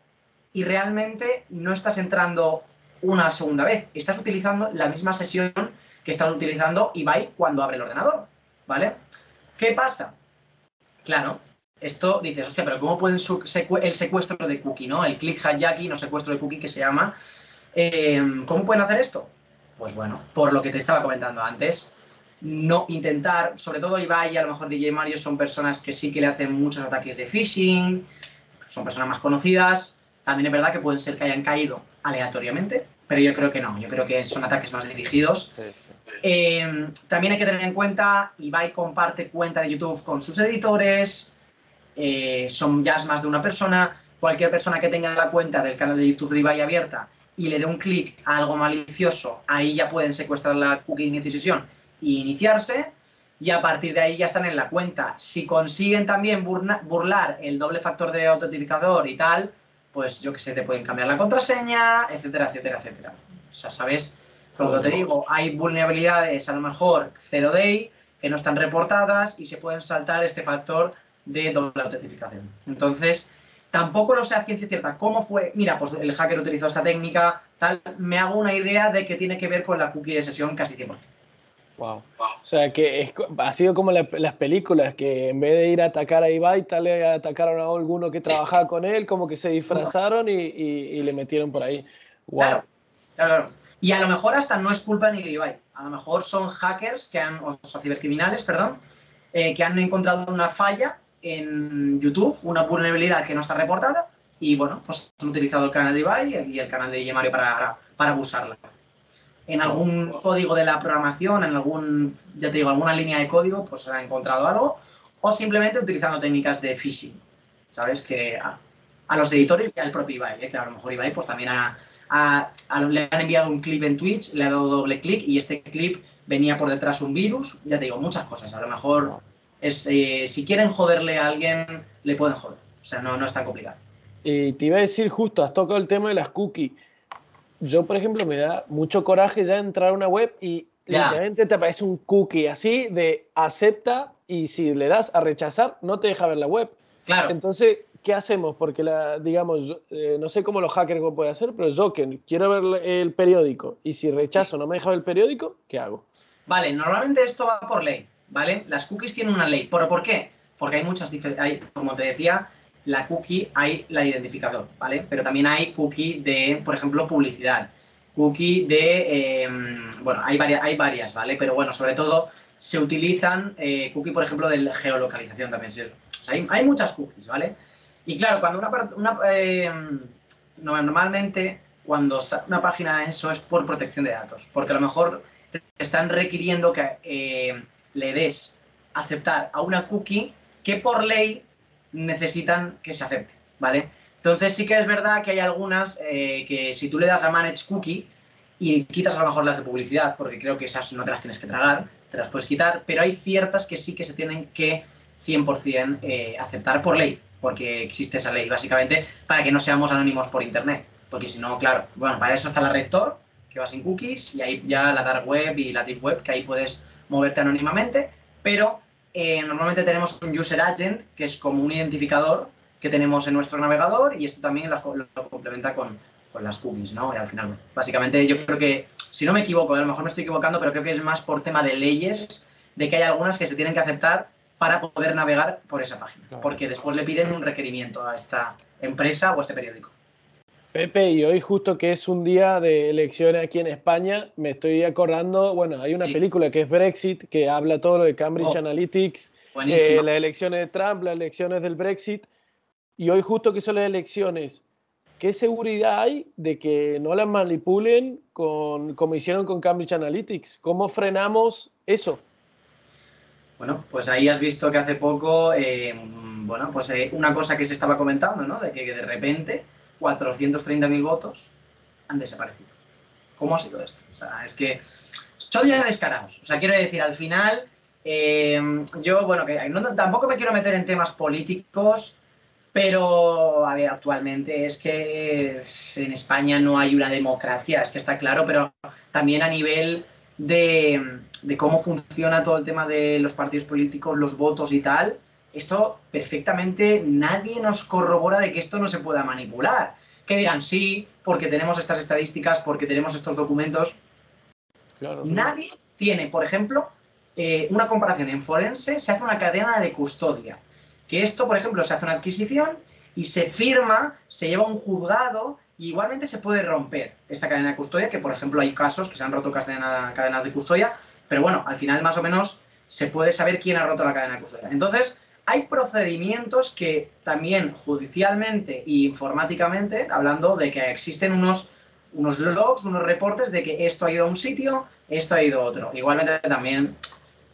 A: y realmente no estás entrando una segunda vez. Estás utilizando la misma sesión que estás utilizando Ibai cuando abre el ordenador, ¿vale? ¿Qué pasa? Claro, esto dices, hostia, pero ¿cómo pueden el secuestro de cookie, ¿no? El click hijacking o secuestro de cookie que se llama. Em, ¿Cómo pueden hacer esto? Pues bueno, por lo que te estaba comentando antes, no intentar, sobre todo Ibai y a lo mejor DJ Mario son personas que sí que le hacen muchos ataques de phishing, son personas más conocidas, también es verdad que pueden ser que hayan caído aleatoriamente, pero yo creo que no, yo creo que son ataques más dirigidos. Eh, también hay que tener en cuenta, Ibai comparte cuenta de YouTube con sus editores, eh, son ya más de una persona, cualquier persona que tenga la cuenta del canal de YouTube de Ibai abierta y le dé un clic a algo malicioso, ahí ya pueden secuestrar la cookie de inicio y iniciarse, y a partir de ahí ya están en la cuenta. Si consiguen también burlar el doble factor de autentificador y tal, pues yo que sé, te pueden cambiar la contraseña, etcétera, etcétera, etcétera. O sea, ¿sabes? Como te digo, hay vulnerabilidades a lo mejor 0day que no están reportadas y se pueden saltar este factor de doble autentificación. Entonces, tampoco lo sé a ciencia cierta cómo fue. Mira, pues el hacker utilizó esta técnica, tal. Me hago una idea de que tiene que ver con la cookie de sesión casi 100%.
B: Wow. O sea, que ha sido como las películas, que en vez de ir a atacar a Ibai, tal le atacaron a alguno que trabajaba con él, como que se disfrazaron y, le metieron por ahí.
A: Wow. Claro, Y a lo mejor hasta no es culpa ni de Ibai. A lo mejor son hackers que han, o sea, cibercriminales, perdón, eh, que han encontrado una falla en YouTube, una vulnerabilidad que no está reportada, y bueno, pues han utilizado el canal de Ibai y el canal de Yemario para, para abusarla en algún código de la programación, en algún, ya te digo, alguna línea de código, pues se ha encontrado algo, o simplemente utilizando técnicas de phishing, ¿sabes? Que a, los editores y al propio Ibai, ¿eh? que a lo mejor Ibai pues también le han enviado un clip en Twitch, le ha dado doble clic y este clip venía por detrás un virus, ya te digo, muchas cosas, a lo mejor es, eh, si quieren joderle a alguien, le pueden joder, o sea, no, no es tan complicado.
B: Y te iba a decir justo, has tocado el tema de las cookies yo, por ejemplo, me da mucho coraje ya entrar a una web y literalmente te aparece un cookie así de acepta y si le das a rechazar, no te deja ver la web.
A: Claro.
B: Entonces, ¿qué hacemos? Porque, la, digamos, eh, no sé cómo los hackers lo pueden hacer, pero yo que quiero ver el periódico y si rechazo no me deja ver el periódico, ¿qué hago?
A: Vale, normalmente esto va por ley, ¿vale? Las cookies tienen una ley. ¿Pero por qué? Porque hay muchas diferencias, como te decía, la cookie hay la identificador, ¿vale? Pero también hay cookie de, por ejemplo, publicidad, cookie de, em, bueno, hay varias, hay varias, ¿vale? Pero bueno, sobre todo se utilizan eh, cookie, por ejemplo, de geolocalización también. O sea, hay, muchas cookies, ¿vale? Y claro, cuando una, em, normalmente cuando una página eso es por protección de datos, porque a lo mejor están requiriendo que eh, le des aceptar a una cookie que por ley necesitan que se acepte, ¿vale? Entonces sí que es verdad que hay algunas eh, que si tú le das a Manage Cookie y quitas a lo mejor las de publicidad, porque creo que esas no te las tienes que tragar, te las puedes quitar, pero hay ciertas que sí que se tienen que 100% eh, aceptar por ley, porque existe esa ley, básicamente, para que no seamos anónimos por Internet. Porque si no, claro, bueno, para eso está la Rector, que va sin cookies, y ahí ya la Dark Web y la Deep Web, que ahí puedes moverte anónimamente, pero eh, normalmente tenemos un user agent, que es como un identificador que tenemos en nuestro navegador y esto también lo, complementa con, las cookies, ¿no? Y al final, básicamente yo creo que, si no me equivoco, a lo mejor me estoy equivocando, pero creo que es más por tema de leyes, de que hay algunas que se tienen que aceptar para poder navegar por esa página, porque después le piden un requerimiento a esta empresa o a este periódico.
B: Pepe, y hoy justo que es un día de elecciones aquí en España, me estoy acordando, bueno, hay una película que es Brexit, que habla todo lo de Cambridge oh, Analytics, eh, las elecciones de Trump, las elecciones del Brexit, y hoy justo que son las elecciones, ¿qué seguridad hay de que no las manipulen con, como hicieron con Cambridge Analytics? ¿Cómo frenamos eso?
A: Bueno, pues ahí has visto que hace poco, eh, bueno, pues eh, una cosa que se estaba comentando, ¿no? De que, de repente 430.000 votos han desaparecido. ¿Cómo ha sido esto? O sea, es que son ya descarados. O sea, quiero decir, al final, eh, yo, bueno, que tampoco me quiero meter en temas políticos, pero, a ver, actualmente es que en España no hay una democracia, es que está claro, pero también a nivel de, cómo funciona todo el tema de los partidos políticos, los votos y tal, esto perfectamente nadie nos corrobora de que esto no se pueda manipular. Que digan sí, porque tenemos estas estadísticas, porque tenemos estos documentos. Nadie tiene, por ejemplo, eh, una comparación en forense, se hace una cadena de custodia. Que esto, por ejemplo, se hace una adquisición y se firma, se lleva a un juzgado igualmente se puede romper esta cadena de custodia, que por ejemplo hay casos que se han roto cadenas de custodia, pero bueno, al final más o menos se puede saber quién ha roto la cadena de custodia. Entonces, hay procedimientos que también judicialmente e informáticamente, hablando de que existen unos, unos logs, unos reportes de que esto ha ido a un sitio, esto ha ido a otro. Igualmente también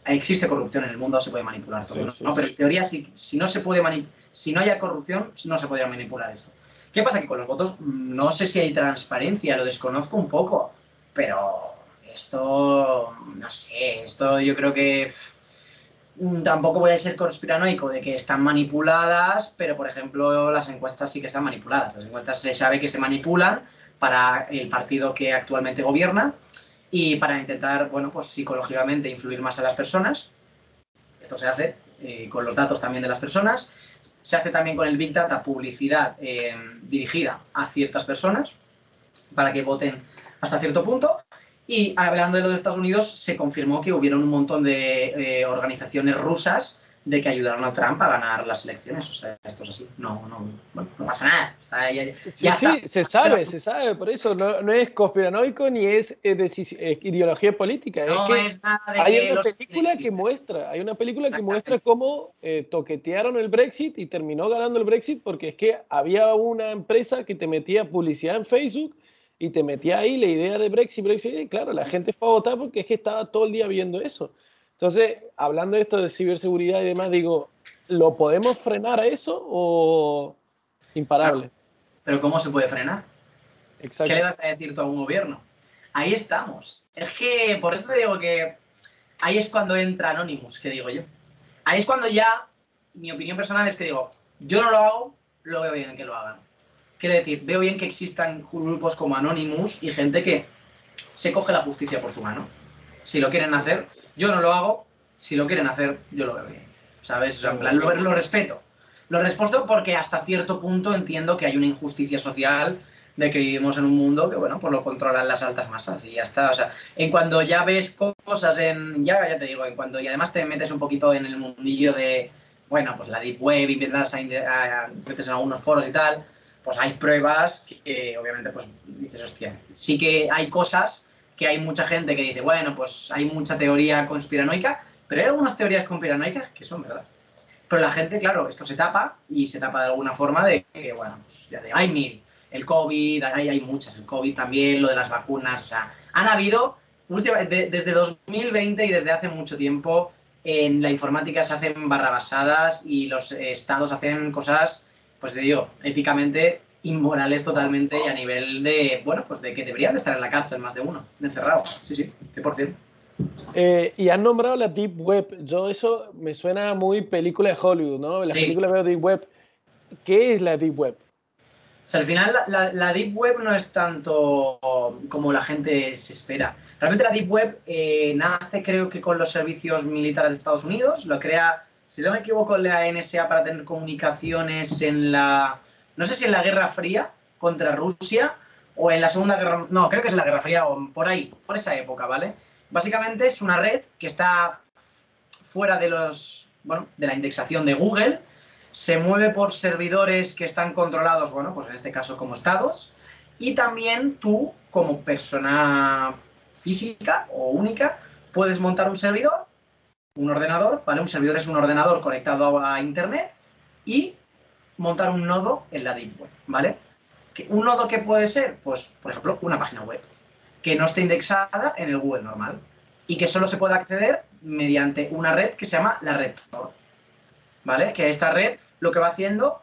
A: existe corrupción en el mundo, se puede manipular todo, ¿no? Pero en teoría, si, si no se puede si no haya corrupción, no se podría manipular esto. ¿Qué pasa? Que con los votos mm, no sé si hay transparencia, lo desconozco un poco, pero esto, no sé, esto yo creo que tampoco voy a ser conspiranoico de que están manipuladas, pero por ejemplo las encuestas sí que están manipuladas. Las encuestas se sabe que se manipulan para el partido que actualmente gobierna y para intentar, bueno, pues psicológicamente influir más a las personas. Esto se hace eh, con los datos también de las personas se hace también con el Big Data publicidad eh, dirigida a ciertas personas para que voten hasta cierto punto. Y hablando de lo de Estados Unidos, se confirmó que hubieron un montón de eh, organizaciones rusas de que ayudaron a Trump a ganar las elecciones. O sea, esto es así. No, no, bueno, no pasa nada.
B: sí, sí, se sabe, se sabe. Por eso no, es conspiranoico ni es, eh, ideología política. No es, que nada de hay una película que muestra, hay una película que muestra cómo eh, toquetearon el Brexit y terminó ganando el Brexit porque es que había una empresa que te metía publicidad en Facebook y te metía ahí la idea de Brexit, Brexit, y claro, la gente fue a votar porque es que estaba todo el día viendo eso. Entonces, hablando de esto de ciberseguridad y demás, digo, ¿lo podemos frenar a eso o imparable?
A: Pero ¿cómo se puede frenar? ¿Qué le vas a decir tú a un gobierno? Ahí estamos. Es que por eso te digo que ahí es cuando entra Anonymous, que digo yo. Ahí es cuando ya, mi opinión personal es que digo, yo no lo hago, lo veo bien que lo hagan. Quiero decir, veo bien que existan grupos como Anonymous y gente que se coge la justicia por su mano. Si lo quieren hacer, yo no lo hago, si lo quieren hacer, yo lo veo bien. ¿Sabes? lo, respeto. Lo respeto porque hasta cierto punto entiendo que hay una injusticia social de que vivimos en un mundo que, bueno, pues lo controlan las altas masas y ya está. O sea, en cuando ya ves cosas en, ya, ya te digo, en cuando, y además te metes un poquito en el mundillo de, bueno, pues la Deep Web y empiezas a, a, en algunos foros y tal, pues hay pruebas que, obviamente pues dices, hostia, sí que hay cosas que hay mucha gente que dice, bueno, pues hay mucha teoría conspiranoica, pero hay algunas teorías conspiranoicas que son verdad. Pero la gente, claro, esto se tapa y se tapa de alguna forma de que, bueno, pues ya de, hay mil. El COVID, hay, hay muchas, el COVID también, lo de las vacunas, o sea, han habido, desde 2020 y desde hace mucho tiempo, en la informática se hacen barrabasadas y los estados hacen cosas, pues te digo, éticamente inmorales totalmente y a nivel de, bueno, pues de que deberían de estar en la cárcel más de uno, encerrado. Sí, sí, por cierto.
B: Eh, y han nombrado la Deep Web. Yo eso me suena muy película de Hollywood, ¿no? La película veo Deep Web. ¿Qué es la Deep Web?
A: O sea, al final la, Deep Web no es tanto como la gente se espera. Realmente la Deep Web eh, nace creo que con los servicios militares de Estados Unidos. Lo crea, si no me equivoco, la NSA para tener comunicaciones en la no sé si en la Guerra Fría contra Rusia o en la Segunda Guerra, no, creo que es en la Guerra Fría o por ahí, por esa época, ¿vale? Básicamente es una red que está fuera de los, bueno, de la indexación de Google, se mueve por servidores que están controlados, bueno, pues en este caso como estados, y también tú como persona física o única puedes montar un servidor, un ordenador, ¿vale? Un servidor es un ordenador conectado a internet y montar un nodo en la Deep Web, ¿vale? ¿Un nodo que puede ser? Pues, por ejemplo, una página web que no esté indexada en el Google normal y que solo se pueda acceder mediante una red que se llama la red Tor, ¿vale? Que esta red lo que va haciendo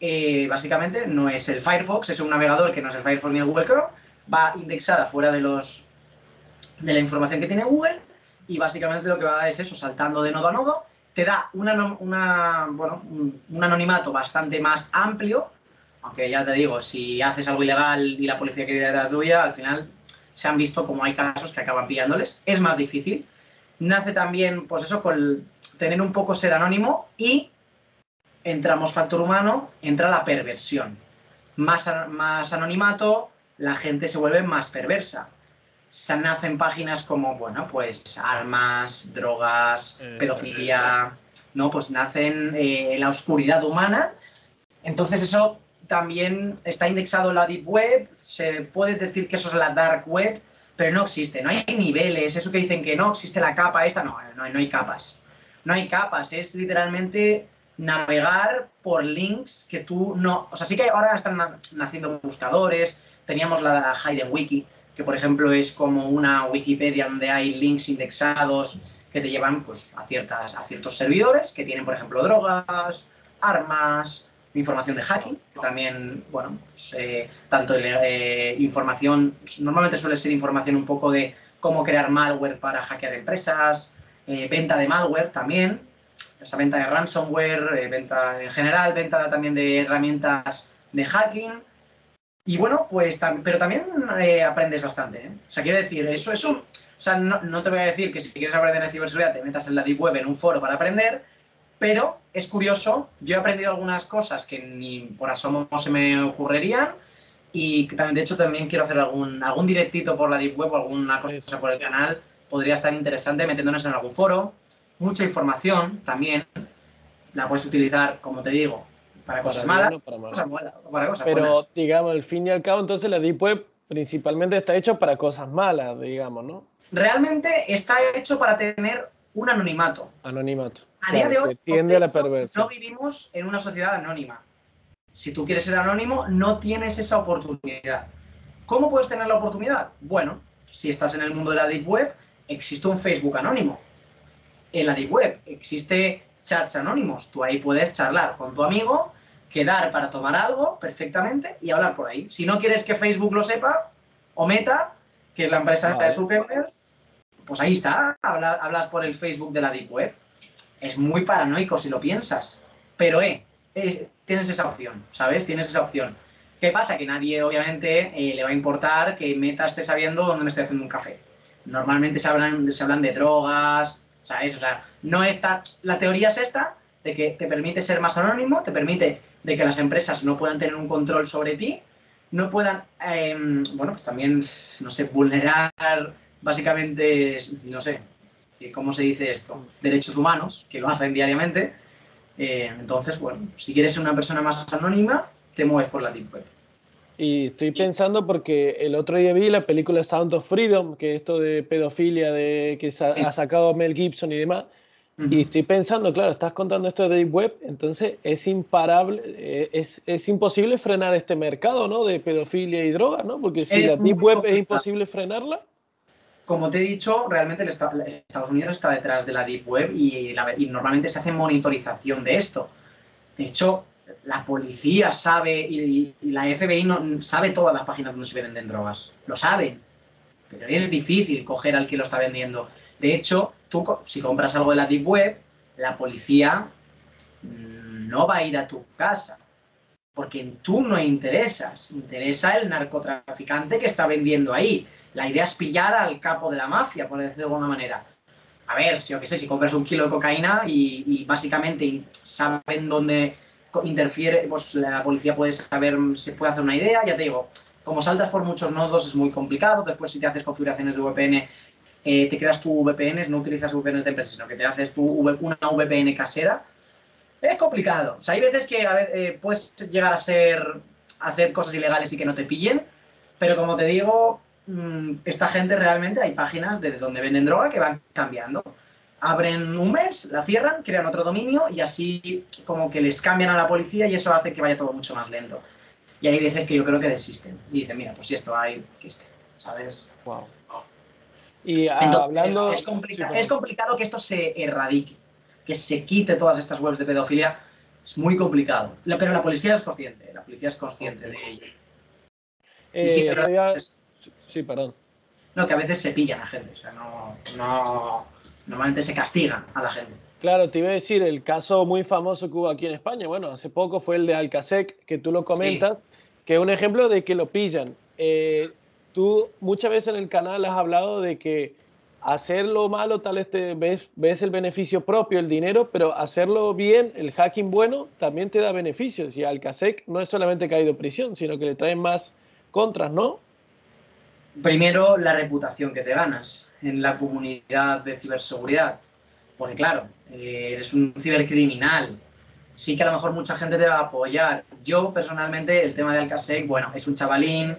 A: eh, básicamente no es el Firefox, es un navegador que no es el Firefox ni el Google Chrome, va indexada fuera de los de la información que tiene Google y básicamente lo que va es eso, saltando de nodo a nodo, te da una, bueno, un anonimato bastante más amplio, aunque ya te digo, si haces algo ilegal y la policía quiere la tuya, al final se han visto como hay casos que acaban pillándoles, es más difícil. Nace también, pues eso, con tener un poco ser anónimo y entramos factor humano, entra la perversión. Más, más anonimato, la gente se vuelve más perversa. Se nacen páginas como, bueno, pues armas, drogas, pedofilia, ¿no? Pues nacen eh, la oscuridad humana. Entonces eso también está indexado en la Deep Web, se puede decir que eso es la Dark Web, pero no existe, no hay niveles, eso que dicen que no existe la capa esta, no, no, no hay capas. No hay capas, es literalmente navegar por links que tú no... O sea, sí que ahora están naciendo buscadores, teníamos la Hidden Wiki, que por ejemplo es como una Wikipedia donde hay links indexados que te llevan pues, a, ciertas, a ciertos servidores que tienen, por ejemplo, drogas, armas, información de hacking, que también, bueno, pues, eh, tanto eh, información, normalmente suele ser información un poco de cómo crear malware para hackear empresas, eh, venta de malware también, esa venta de ransomware, venta en general, venta también de herramientas de hacking. Y bueno, pues, pero también aprendes bastante. O sea, quiero decir, eso es un... O sea, no, no, te voy a decir que si quieres aprender en ciberseguridad te metas en la Deep Web en un foro para aprender, pero es curioso, yo he aprendido algunas cosas que ni por asomo se me ocurrirían y también, de hecho también quiero hacer algún, algún directito por la Deep Web o alguna cosa por el canal, podría estar interesante metiéndonos en algún foro, mucha información también, la puedes utilizar, como te digo, para cosas malas, para, cosas
B: para cosas Pero digamos, al fin y al cabo, entonces la Deep Web principalmente está hecho para cosas malas, digamos, ¿no?
A: Realmente está hecho para tener un anonimato.
B: Anonimato.
A: A día de hoy, no vivimos en una sociedad anónima. Si tú quieres ser anónimo, no tienes esa oportunidad. ¿Cómo puedes tener la oportunidad? Bueno, si estás en el mundo de la Deep Web, existe un Facebook anónimo. En la Deep Web existe chats anónimos. Tú ahí puedes charlar con tu amigo, quedar para tomar algo perfectamente y hablar por ahí. Si no quieres que Facebook lo sepa, o Meta, que es la empresa de Zuckerberg, pues ahí está, hablas por el Facebook de la Deep Web es muy paranoico si lo piensas. Pero, eh, tienes esa opción, ¿sabes? Tienes esa opción. ¿Qué pasa? Que nadie, obviamente, eh, le va a importar que Meta esté sabiendo dónde me estoy haciendo un café. Normalmente se hablan, se hablan de drogas, ¿sabes? O sea, no está... La teoría es esta, de que te permite ser más anónimo, te permite de que las empresas no puedan tener un control sobre ti, no puedan, em, bueno, pues también, no sé, vulnerar básicamente, no sé, ¿cómo se dice esto? Derechos humanos, que lo hacen diariamente. Eh, entonces, bueno, si quieres ser una persona más anónima, te mueves por la Deep Web.
B: Y estoy pensando porque el otro día vi la película Sound of Freedom, que esto de pedofilia de, que ha sacado Mel Gibson y demás. Y estoy pensando, claro, estás contando esto de Deep Web, entonces es imparable, eh, es, es, imposible frenar este mercado, ¿no? De pedofilia y droga, ¿no? Porque si la Deep Web es imposible frenarla
A: como te he dicho, realmente Estados Unidos está detrás de la Deep Web y, normalmente se hace monitorización de esto. De hecho, la policía sabe y, la FBI no, sabe todas las páginas donde se venden drogas. Lo saben. Pero es difícil coger al que lo está vendiendo. De hecho, tú si compras algo de la Deep Web, la policía mm, no va a ir a tu casa. Porque tú no interesas. Interesa el narcotraficante que está vendiendo ahí la idea es pillar al capo de la mafia, por decirlo de alguna manera. A ver, si yo qué sé, si compras un kilo de cocaína y, básicamente saben dónde interfiere, pues la policía puede saber, se puede hacer una idea, ya te digo, como saltas por muchos nodos es muy complicado, después si te haces configuraciones de VPN, eh, te creas tu VPNs, no utilizas VPNs de empresa, sino que te haces tu, una VPN casera, es complicado. O sea, hay veces que a eh, puedes llegar a hacer cosas ilegales y que no te pillen, pero como te digo, Mm, esta gente realmente hay páginas de donde venden droga que van cambiando. Abren un mes, la cierran, crean otro dominio y así como que les cambian a la policía y eso hace que vaya todo mucho más lento. Y hay veces que yo creo que desisten y dicen, mira, pues si esto hay, que esté, ¿sabes?
B: Wow. Y ah, hablando...
A: Es, es complicado que esto se erradique, que se quite todas estas webs de pedofilia. Es muy complicado. Pero la policía es consciente, la policía es consciente de ello.
B: Eh, sí, pero sí, perdón.
A: No, que a veces se pillan a gente, o sea, no, no, normalmente se castigan a la gente.
B: Claro, te iba a decir, el caso muy famoso que hubo aquí en España, bueno, hace poco fue el de Alcasec, que tú lo comentas, que es un ejemplo de que lo pillan. Eh, tú muchas veces en el canal has hablado de que hacerlo malo tal vez te ves, ves el beneficio propio, el dinero, pero hacerlo bien, el hacking bueno, también te da beneficios. Y Alcasec no es solamente caído en prisión, sino que le traen más contras, ¿no?
A: Primero, la reputación que te ganas en la comunidad de ciberseguridad. Porque claro, eh, eres un cibercriminal. Sí que a lo mejor mucha gente te va a apoyar. Yo personalmente, el tema de Alcasec, bueno, es un chavalín.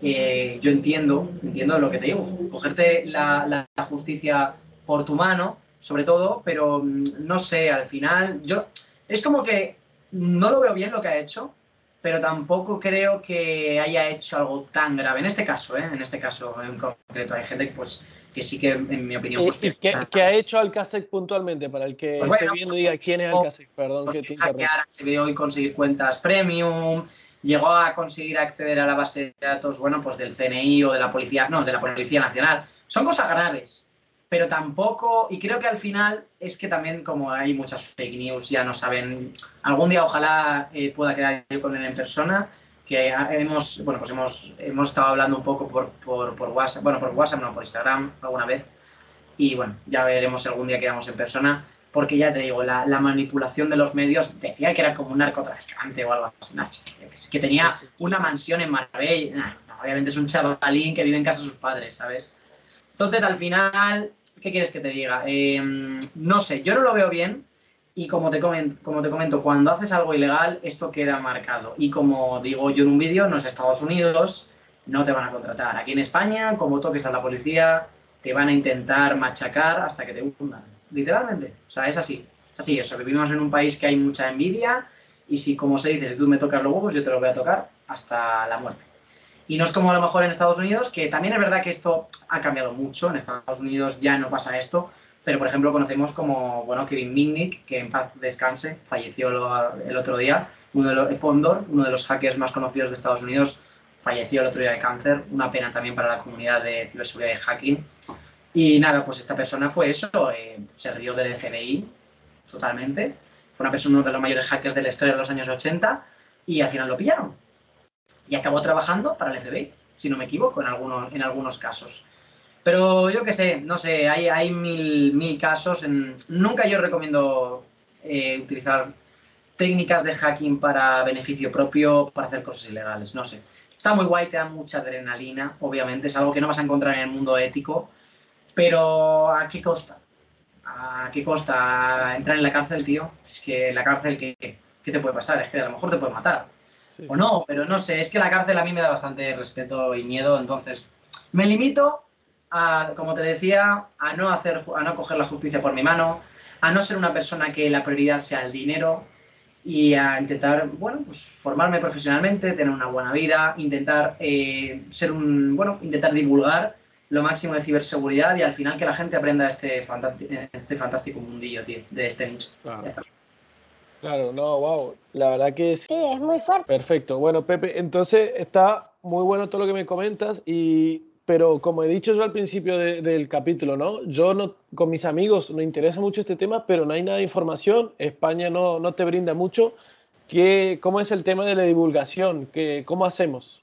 A: Eh, yo entiendo, entiendo lo que te digo. Cogerte la, la justicia por tu mano, sobre todo, pero mm, no sé, al final, yo. Es como que no lo veo bien lo que ha hecho, pero tampoco creo que haya hecho algo tan grave. En este caso, ¿eh? en este caso en concreto, hay gente pues, que sí que, en mi opinión... Pues,
B: ¿Qué, ha hecho Alcasec puntualmente? Para el que pues esté viendo diga quién es Alcasec, perdón pues que te
A: hackear HBO y conseguir cuentas premium, llegó a conseguir acceder a la base de datos, bueno, pues del CNI o de la Policía, no, de la Policía Nacional. Son cosas graves, pero tampoco, y creo que al final es que también como hay muchas fake news, ya no saben, algún día ojalá eh, pueda quedar yo con él en persona, que hemos, bueno, pues hemos, hemos estado hablando un poco por, por, por, WhatsApp, bueno, por WhatsApp, no, por Instagram alguna vez, y bueno, ya veremos si algún día quedamos en persona, porque ya te digo, la, la, manipulación de los medios decía que era como un narcotraficante o algo así, que tenía una mansión en Marbella, obviamente es un chavalín que vive en casa de sus padres, ¿sabes? Entonces, al final, ¿qué quieres que te diga? Em, no sé, yo no lo veo bien y como te, comento, como te comento, cuando haces algo ilegal, esto queda marcado. Y como digo yo en un vídeo, no es Estados Unidos, no te van a contratar. Aquí en España, como toques a la policía, te van a intentar machacar hasta que te hundan. Literalmente. O sea, es así. Es así, eso, vivimos en un país que hay mucha envidia y si, como se dice, si tú me tocas los huevos, yo te los voy a tocar hasta la muerte. Y no es como a lo mejor en Estados Unidos, que también es verdad que esto ha cambiado mucho. En Estados Unidos ya no pasa esto. Pero, por ejemplo, conocemos como, bueno, Kevin Mitnick, que en paz descanse, falleció el otro día. Uno de los, Condor, uno de los hackers más conocidos de Estados Unidos, falleció el otro día de cáncer. Una pena también para la comunidad de ciberseguridad y hacking. Y nada, pues esta persona fue eso, eh, se rió del FBI totalmente. Fue una persona, uno de los mayores hackers de la historia de los años 80 y al final lo pillaron y acabó trabajando para el FBI, si no me equivoco, en algunos, en algunos casos. Pero yo qué sé, no sé, hay, hay mil, mil casos. En, nunca yo recomiendo eh, utilizar técnicas de hacking para beneficio propio, para hacer cosas ilegales, no sé. Está muy guay, te da mucha adrenalina, obviamente, es algo que no vas a encontrar en el mundo ético, pero ¿a qué costa? ¿A qué costa entrar en la cárcel, tío? Es que en la cárcel, ¿qué, ¿qué te puede pasar? Es que a lo mejor te puede matar o no, pero no sé, es que la cárcel a mí me da bastante respeto y miedo, entonces me limito a, como te decía, a no hacer, a no coger la justicia por mi mano, a no ser una persona que la prioridad sea el dinero y a intentar, bueno, pues formarme profesionalmente, tener una buena vida, intentar eh, ser un, bueno, intentar divulgar lo máximo de ciberseguridad y al final que la gente aprenda este, este fantástico mundillo, tío, de este nicho.
B: Claro, no, wow. La verdad que
C: sí. es muy fuerte.
B: Perfecto. Bueno, Pepe, entonces está muy bueno todo lo que me comentas y pero como he dicho yo al principio del capítulo, ¿no? Yo no, con mis amigos nos interesa mucho este tema, pero no hay nada de información. España no, no te brinda mucho. ¿Qué, ¿Cómo es el tema de la divulgación? ¿Qué, ¿Cómo hacemos?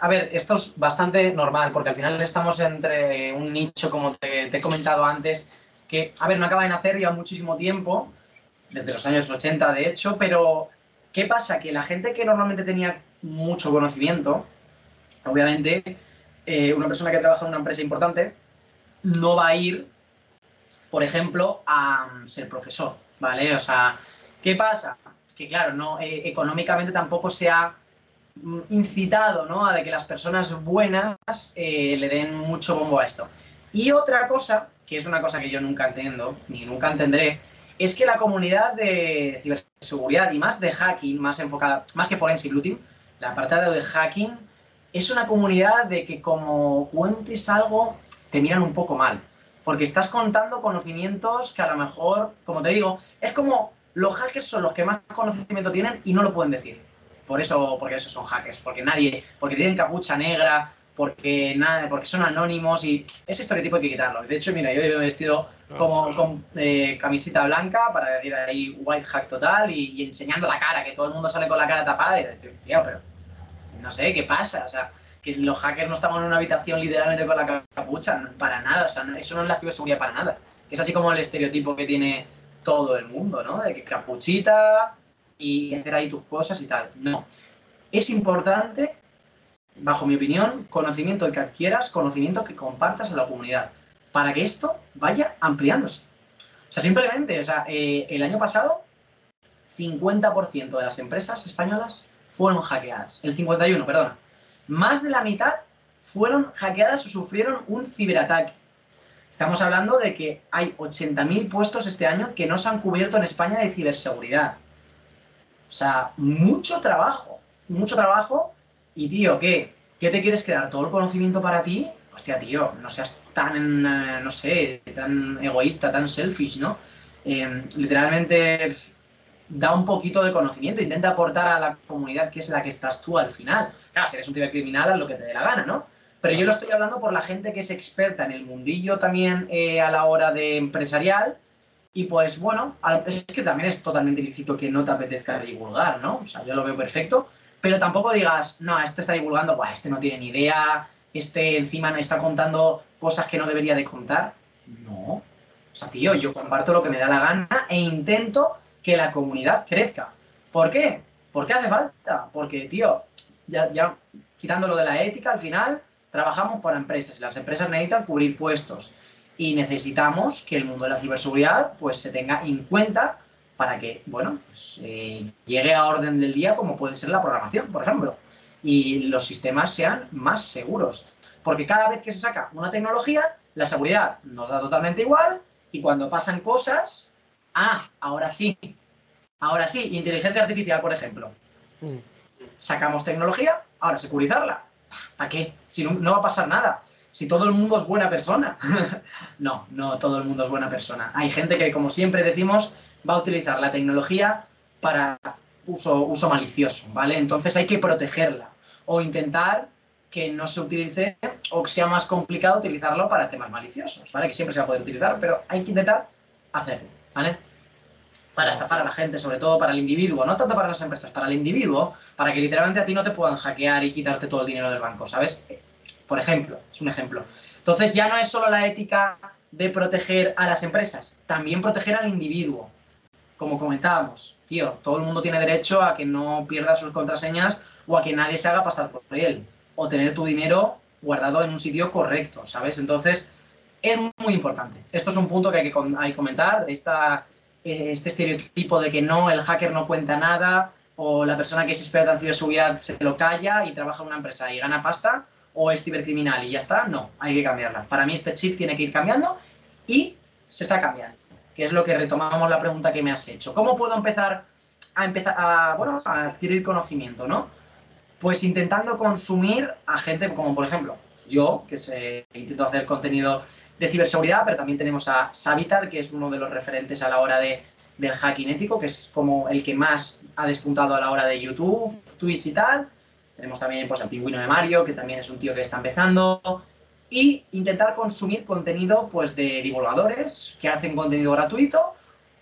A: A ver, esto es bastante normal, porque al final estamos entre un nicho, como te, te he comentado antes, que, a ver, no acaba de nacer, lleva muchísimo tiempo, desde los años 80 de hecho, pero ¿qué pasa? Que la gente que normalmente tenía mucho conocimiento, obviamente, eh, una persona que trabaja en una empresa importante no va a ir, por ejemplo, a ser profesor, ¿vale? O sea, ¿qué pasa? Que claro, no, eh, económicamente tampoco se ha mm, incitado ¿no? a de que las personas buenas eh, le den mucho bombo a esto. Y otra cosa que es una cosa que yo nunca entiendo, ni nunca entenderé, es que la comunidad de ciberseguridad y más de hacking, más enfocada, más que forensic looting, la parte de hacking es una comunidad de que como cuentes algo, te miran un poco mal. Porque estás contando conocimientos que a lo mejor, como te digo, es como los hackers son los que más conocimiento tienen y no lo pueden decir. Por eso, porque esos son hackers, porque nadie, porque tienen capucha negra, porque nada, porque son anónimos y ese estereotipo hay que quitarlo. De hecho, mira, yo he vestido como con eh, camiseta blanca para decir ahí white hack total y, enseñando la cara, que todo el mundo sale con la cara tapada y tío, pero no sé, ¿qué pasa? O sea, que los hackers no estamos en una habitación literalmente con la capucha, para nada, o sea, eso no es la ciberseguridad para nada. Es así como el estereotipo que tiene todo el mundo, ¿no? De que capuchita y hacer ahí tus cosas y tal. No. Es importante, bajo mi opinión, conocimiento que adquieras, conocimiento que compartas a la comunidad, para que esto vaya ampliándose. O sea, simplemente, o sea, eh, el año pasado, 50% de las empresas españolas fueron hackeadas. El 51, perdona. Más de la mitad fueron hackeadas o sufrieron un ciberataque. Estamos hablando de que hay 80.000 puestos este año que no se han cubierto en España de ciberseguridad. O sea, mucho trabajo, mucho trabajo. Y tío, ¿qué? ¿Qué te quieres quedar? ¿Todo el conocimiento para ti? Hostia, tío, no seas tan, eh, no sé, tan egoísta, tan selfish, ¿no? Eh, literalmente da un poquito de conocimiento, intenta aportar a la comunidad que es la que estás tú al final. Claro, si eres un cibercriminal, haz lo que te dé la gana, ¿no? Pero yo lo estoy hablando por la gente que es experta en el mundillo también eh, a la hora de empresarial. Y pues bueno, es que también es totalmente ilícito que no te apetezca divulgar, ¿no? O sea, yo lo veo perfecto. Pero tampoco digas, no, este está divulgando, pues este no tiene ni idea, este encima no está contando cosas que no debería de contar. No. O sea, tío, yo comparto lo que me da la gana e intento que la comunidad crezca. ¿Por qué? Porque hace falta. Porque, tío, ya, ya quitándolo de la ética, al final trabajamos para empresas y las empresas necesitan cubrir puestos. Y necesitamos que el mundo de la ciberseguridad pues, se tenga en cuenta para que, bueno, pues, eh, llegue a orden del día como puede ser la programación, por ejemplo. Y los sistemas sean más seguros. Porque cada vez que se saca una tecnología, la seguridad nos da totalmente igual y cuando pasan cosas, Ah, ahora sí. Ahora sí, inteligencia artificial, por ejemplo. Mm. Sacamos tecnología, ahora securizarla. ¿Para qué? Si no, va a pasar nada. Si todo el mundo es buena persona. (laughs) no, no todo el mundo es buena persona. Hay gente que, como siempre decimos, va a utilizar la tecnología para uso, uso malicioso, ¿vale? Entonces hay que protegerla o intentar que no se utilice o que sea más complicado utilizarlo para temas maliciosos, ¿vale? Que siempre se va a poder utilizar, pero hay que intentar hacerlo, ¿vale? Para estafar a la gente, sobre todo para el individuo, no tanto para las empresas, para el individuo, para que literalmente a ti no te puedan hackear y quitarte todo el dinero del banco, ¿sabes? Por ejemplo, es un ejemplo. Entonces ya no es solo la ética de proteger a las empresas, también proteger al individuo. Como comentábamos, tío, todo el mundo tiene derecho a que no pierda sus contraseñas o a que nadie se haga pasar por él, o tener tu dinero guardado en un sitio correcto, ¿sabes? Entonces, es muy importante. Esto es un punto que hay que, comentar, esta este estereotipo de que no, el hacker no cuenta nada, o la persona que es experta en ciberseguridad se lo calla y trabaja en una empresa y gana pasta, o es cibercriminal y ya está, no, hay que cambiarla. Para mí este chip tiene que ir cambiando y se está cambiando, que es lo que retomamos la pregunta que me has hecho. ¿Cómo puedo empezar a, empezar a, bueno, a adquirir conocimiento, no? Pues intentando consumir a gente como, por ejemplo, yo, que se, intento hacer contenido de ciberseguridad, pero también tenemos a Savitar, que es uno de los referentes a la hora de, del hacking ético, que es como el que más ha despuntado a la hora de YouTube, Twitch y tal. Tenemos también pues, al pingüino de Mario, que también es un tío que está empezando. Y intentar consumir contenido pues, de divulgadores que hacen contenido gratuito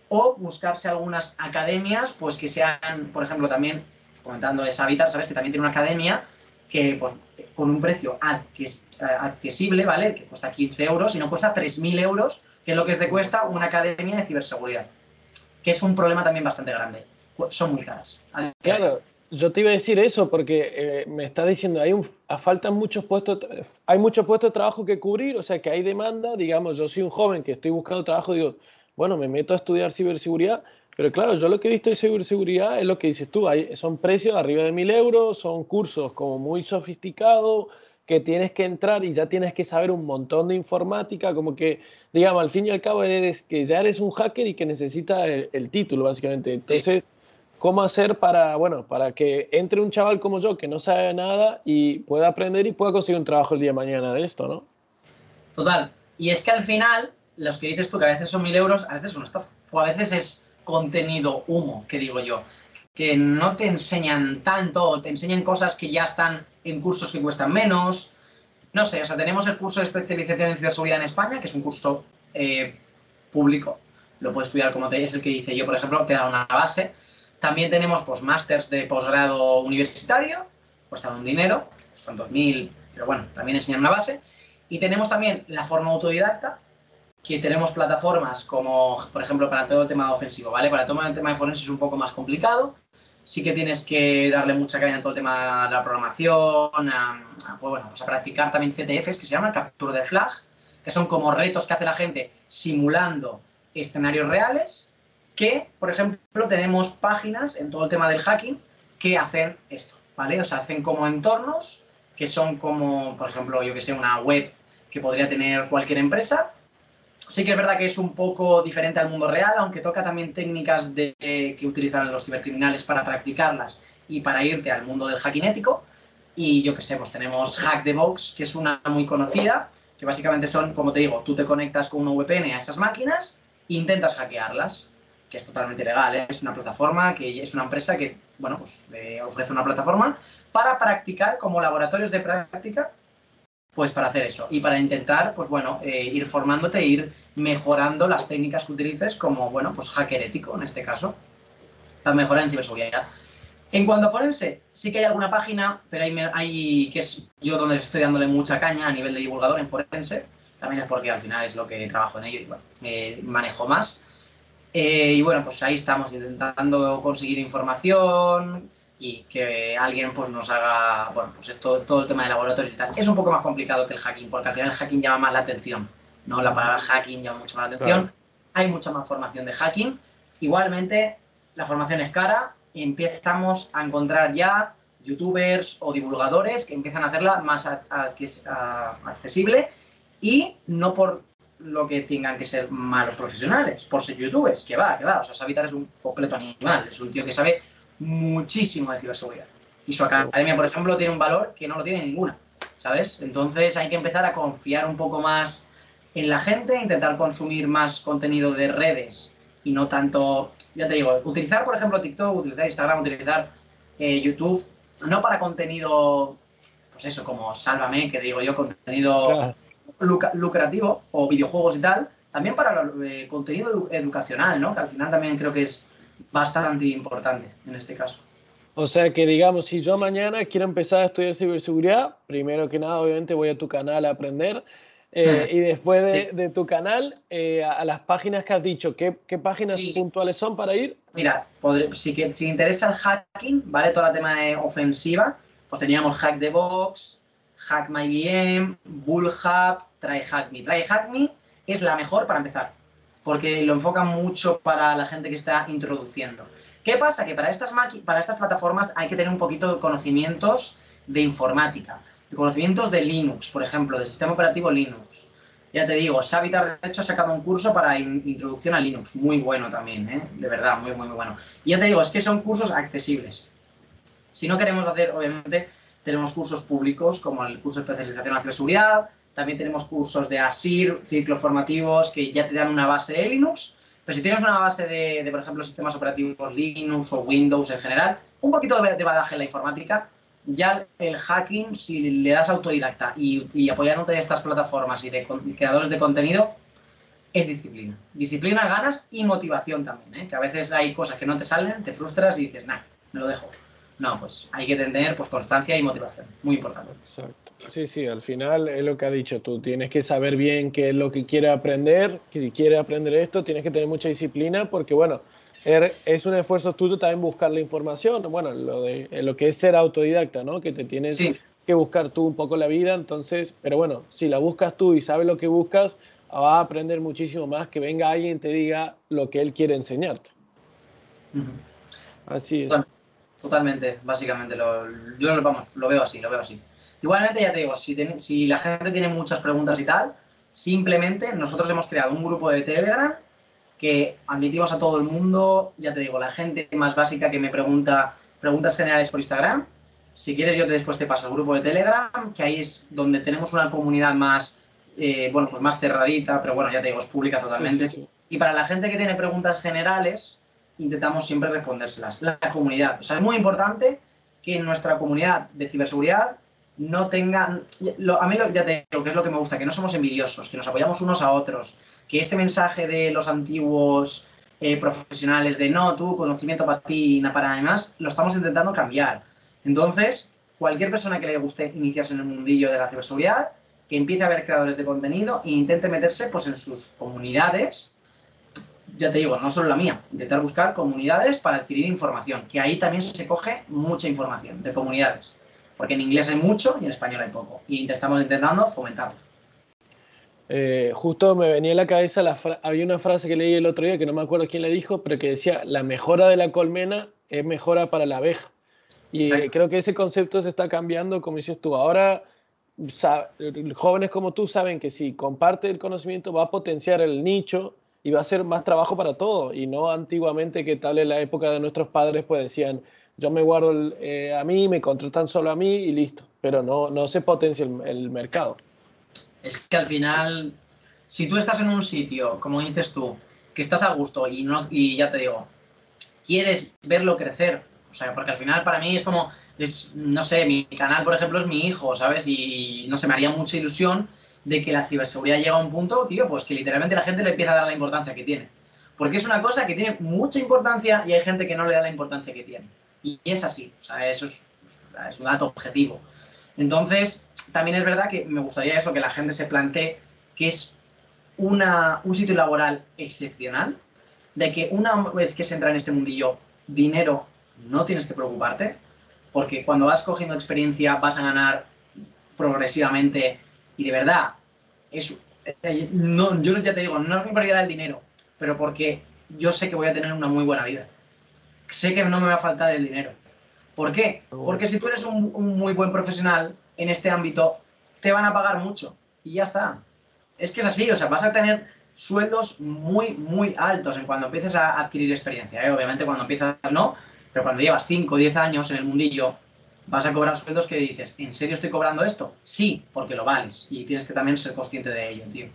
A: o buscarse algunas academias pues, que sean, por ejemplo, también comentando de Savitar, sabes que también tiene una academia que pues, con un precio accesible, ¿vale? Que cuesta 15 euros y no cuesta 3.000 euros, que es lo que se cuesta una academia de ciberseguridad, que es un problema también bastante grande. Son muy caras.
B: Claro, yo te iba a decir eso porque eh, me está diciendo, hay un, faltan muchos puestos, hay muchos puestos de trabajo que cubrir, o sea que hay demanda, digamos, yo soy un joven que estoy buscando trabajo, digo, bueno, me meto a estudiar ciberseguridad, pero claro, yo lo que he visto de ciberseguridad es lo que dices tú, hay, son precios arriba de mil euros, son cursos como muy sofisticados, que tienes que entrar y ya tienes que saber un montón de informática, como que, digamos, al fin y al cabo eres que ya eres un hacker y que necesita el, título, básicamente. Entonces, ¿cómo hacer para, bueno, para que entre un chaval como yo que no sabe nada y pueda aprender y pueda conseguir un trabajo el día de mañana de esto, ¿no?
A: Total. Y es que al final, los que dices tú que a veces son mil euros, a veces son una estafa. O a veces es contenido humo, que digo yo que no te enseñan tanto, te enseñan cosas que ya están en cursos que cuestan menos. No sé, o sea, tenemos el curso de especialización en ciberseguridad en España, que es un curso eh, público, lo puedes estudiar como te es el que hice yo, por ejemplo, te da una base. También tenemos pues másters de posgrado universitario, cuestan un dinero, cuestan 2.000, pero bueno, también enseñan una base. Y tenemos también la forma autodidacta, que tenemos plataformas como, por ejemplo, para todo el tema ofensivo, ¿vale? Para todo el tema de forense es un poco más complicado, sí que tienes que darle mucha caña a todo el tema de la programación, a, pues bueno, pues a practicar también CTFs, que se llama Capture de Flag, que son como retos que hace la gente simulando escenarios reales, que, por ejemplo, tenemos páginas en todo el tema del hacking que hacen esto, ¿vale? O sea, hacen como entornos que son como, por ejemplo, yo que sé, una web que podría tener cualquier empresa, sí que es verdad que es un poco diferente al mundo real, aunque toca también técnicas de, que utilizan los cibercriminales para practicarlas y para irte al mundo del hacking ético. Y yo que sé, pues tenemos Hack the Box, que es una muy conocida, que básicamente son, como te digo, tú te conectas con una VPN a esas máquinas e intentas hackearlas, que es totalmente legal, ¿eh? es una plataforma, que es una empresa que, bueno, pues ofrece una plataforma para practicar como laboratorios de práctica pues para hacer eso y para intentar, pues bueno, eh, ir formándote, ir mejorando las técnicas que utilices como, bueno, pues hacker ético en este caso, para mejorar en ciberseguridad. En cuanto a forense, sí que hay alguna página, pero hay, hay que es yo donde estoy dándole mucha caña a nivel de divulgador en forense, también es porque al final es lo que trabajo en ello y bueno, manejo más. Eh, y bueno, pues ahí estamos intentando conseguir información, y que alguien pues nos haga, bueno, pues esto, todo el tema de laboratorios y tal. Es un poco más complicado que el hacking, porque al final el hacking llama más la atención, ¿no? La palabra hacking llama mucho más la atención. Hay mucha más formación de hacking. Igualmente, la formación es cara y empezamos a encontrar ya youtubers o divulgadores que empiezan a hacerla más accesible y no por lo que tengan que ser malos profesionales, por ser youtubers, que va, que va. O sea, Savitar es un completo animal, es un tío que sabe muchísimo de ciberseguridad. Y su academia, por ejemplo, tiene un valor que no lo tiene ninguna, ¿sabes? Entonces hay que empezar a confiar un poco más en la gente, intentar consumir más contenido de redes y no tanto, ya te digo, utilizar, por ejemplo, TikTok, utilizar Instagram, utilizar eh, YouTube, no para contenido, pues eso, como Sálvame, que digo yo, contenido lucrativo o videojuegos y tal, también para eh, contenido educacional, ¿no? Que al final también creo que es bastante importante en este caso.
B: O sea que digamos, si yo mañana quiero empezar a estudiar ciberseguridad, primero que nada obviamente voy a tu canal a aprender eh, (laughs) y después de, tu canal eh, a, las páginas que has dicho, ¿qué, qué páginas puntuales son para ir?
A: Mira, si, que, si interesa el hacking, ¿vale? Todo el tema de ofensiva, pues teníamos Hack the Box, Hack My VM, Bullhub, Try Hack Me. Try Hack Me es la mejor para empezar porque lo enfocan mucho para la gente que está introduciendo. ¿Qué pasa? Que para estas, para estas plataformas hay que tener un poquito de conocimientos de informática, de conocimientos de Linux, por ejemplo, de sistema operativo Linux. Ya te digo, Savitar de hecho ha sacado un curso para introducción a Linux, muy bueno también, ¿eh? de verdad, muy, muy, muy bueno. Y ya te digo, es que son cursos accesibles. Si no queremos hacer, obviamente, tenemos cursos públicos como el curso de especialización en ciberseguridad, también tenemos cursos de ASIR, ciclos formativos que ya te dan una base de Linux. Pero si tienes una base de, por ejemplo, sistemas operativos Linux o Windows en general, un poquito de, badaje en la informática, ya el hacking, si le das autodidacta y, apoyándote de estas plataformas y de, creadores de contenido, es disciplina. Disciplina, ganas y motivación también, ¿eh? que a veces hay cosas que no te salen, te frustras y dices, nah, me lo dejo. No, pues hay que tener pues, constancia y motivación, muy importante.
B: Exacto. Sí, sí, al final es lo que ha dicho tú. Tienes que saber bien qué es lo que quiere aprender. Que si quieres aprender esto, tienes que tener mucha disciplina porque, bueno, er, es un esfuerzo tuyo también buscar la información. Bueno, lo, de, lo que es ser autodidacta, ¿no? Que te tienes que buscar tú un poco la vida. Entonces, pero bueno, si la buscas tú y sabes lo que buscas, vas a aprender muchísimo más que venga alguien y te diga lo que él quiere enseñarte.
A: Así es. Totalmente, básicamente. Lo, yo vamos, lo veo así, lo veo así. Igualmente, ya te digo, si, si la gente tiene muchas preguntas y tal, simplemente nosotros hemos creado un grupo de Telegram que admitimos a todo el mundo, ya te digo, la gente más básica que me pregunta preguntas generales por Instagram. Si quieres, yo después te paso el grupo de Telegram, que ahí es donde tenemos una comunidad más, eh, bueno, pues más cerradita, pero bueno, ya te digo, es pública totalmente. Y para la gente que tiene preguntas generales, intentamos siempre respondérselas. La comunidad. O sea, es muy importante que en nuestra comunidad de ciberseguridad no tengan... a mí ya te digo que es lo que me gusta, que no somos envidiosos, que nos apoyamos unos a otros, que este mensaje de los antiguos eh, profesionales de no, tú, conocimiento para ti y nada para además, lo estamos intentando cambiar. Entonces, cualquier persona que le guste iniciarse en el mundillo de la ciberseguridad, que empiece a ver creadores de contenido e intente meterse pues, en sus comunidades. Ya te digo, no solo la mía, intentar buscar comunidades para adquirir información, que ahí también se coge mucha información de comunidades porque en inglés hay mucho y en español hay poco. Y estamos intentando fomentarlo.
B: Eh, justo me venía a la cabeza, la había una frase que leí el otro día que no me acuerdo quién le dijo, pero que decía, la mejora de la colmena es mejora para la abeja. Y creo que ese concepto se está cambiando, como dices tú. Ahora, jóvenes como tú saben que si comparte el conocimiento va a potenciar el nicho y va a ser más trabajo para todo. Y no antiguamente que tal en la época de nuestros padres pues decían, yo me guardo eh, a mí, me contratan solo a mí y listo, pero no, no se potencia el, mercado.
A: Es que al final, si tú estás en un sitio, como dices tú, que estás a gusto y, no, y ya te digo, quieres verlo crecer, o sea, porque al final para mí es como, no sé, mi canal, por ejemplo, es mi hijo, ¿sabes? Y no sé, me haría mucha ilusión de que la ciberseguridad llega a un punto, tío, pues que literalmente la gente le empieza a dar la importancia que tiene. Porque es una cosa que tiene mucha importancia y hay gente que no le da la importancia que tiene. Y es así, o sea, eso es, un dato objetivo. Entonces, también es verdad que me gustaría eso, que la gente se plantee que es una, un sitio laboral excepcional, de que una vez que se entra en este mundillo, dinero no tienes que preocuparte, porque cuando vas cogiendo experiencia vas a ganar progresivamente y de verdad, es, eh, no, yo ya te digo, no es mi prioridad el dinero, pero porque yo sé que voy a tener una muy buena vida sé que no me va a faltar el dinero. ¿Por qué? Porque si tú eres un, muy buen profesional en este ámbito, te van a pagar mucho y ya está. Es que es así, o sea, vas a tener sueldos muy, muy altos en cuando empieces a adquirir experiencia. ¿eh? Obviamente cuando empiezas no, pero cuando llevas 5 o 10 años en el mundillo, vas a cobrar sueldos que dices, ¿en serio estoy cobrando esto? Sí, porque lo vales y tienes que también ser consciente de ello, tío.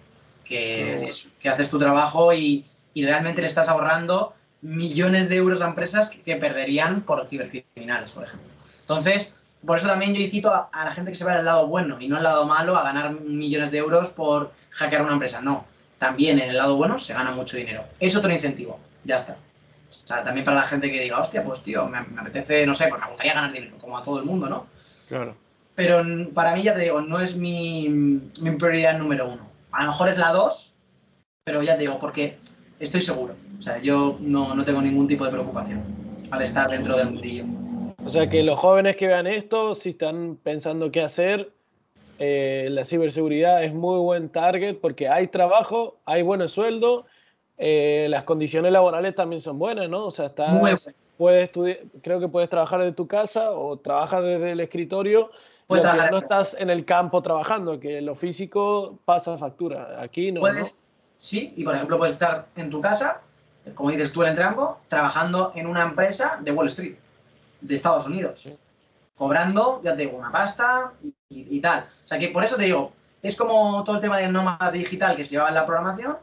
A: Que, que haces tu trabajo y, y realmente le estás ahorrando millones de euros a empresas que, perderían por cibercriminales, por ejemplo. Entonces, por eso también yo incito a, la gente que se vaya al lado bueno y no al lado malo a ganar millones de euros por hackear una empresa. No, también en el lado bueno se gana mucho dinero. Es otro incentivo, ya está. O sea, también para la gente que diga, hostia, pues tío, me, apetece, no sé, pues me gustaría ganar dinero, como a todo el mundo, ¿no?
B: Claro.
A: Pero para mí, ya te digo, no es mi, mi prioridad número uno. A lo mejor es la dos, pero ya te digo, porque estoy seguro. O sea, yo no, tengo ningún tipo de preocupación al estar dentro del mundillo.
B: O sea, que los jóvenes que vean esto, si están pensando qué hacer, eh, la ciberseguridad es muy buen target porque hay trabajo, hay buenos sueldos, eh, las condiciones laborales también son buenas, ¿no? O sea, está, puedes estudiar, creo que puedes trabajar desde tu casa o trabajas desde el escritorio. Puedes no estás en el campo trabajando, que lo físico pasa factura. Aquí no.
A: Puedes, sí, y por ejemplo puedes estar en tu casa como dices tú, el entrambo, trabajando en una empresa de Wall Street, de Estados Unidos, cobrando, ya te digo, una pasta y, tal. O sea que por eso te digo, es como todo el tema del nómada digital que se llevaba en la programación,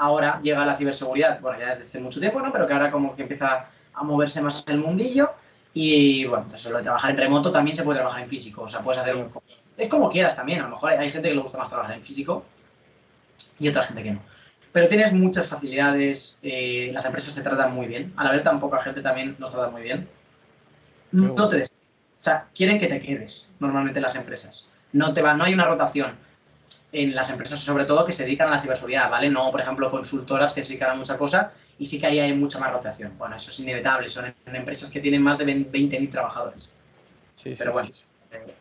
A: ahora llega la ciberseguridad, bueno, ya desde hace mucho tiempo, ¿no? Pero que ahora como que empieza a moverse más el mundillo y, bueno, pues lo de trabajar en remoto también se puede trabajar en físico, o sea, puedes hacer un... Es como quieras también, a lo mejor hay gente que le gusta más trabajar en físico y otra gente que no. Pero tienes muchas facilidades, eh, las empresas te tratan muy bien. Al haber tan poca gente también nos trata muy bien. No te des. O sea, quieren que te quedes normalmente las empresas. No, te va, no hay una rotación en las empresas, sobre todo que se dedican a la ciberseguridad, ¿vale? No, por ejemplo, consultoras que se dedican a mucha cosa y sí que ahí hay mucha más rotación. Bueno, eso es inevitable, son en empresas que tienen más de 20.000 trabajadores. Sí, Pero bueno, eh,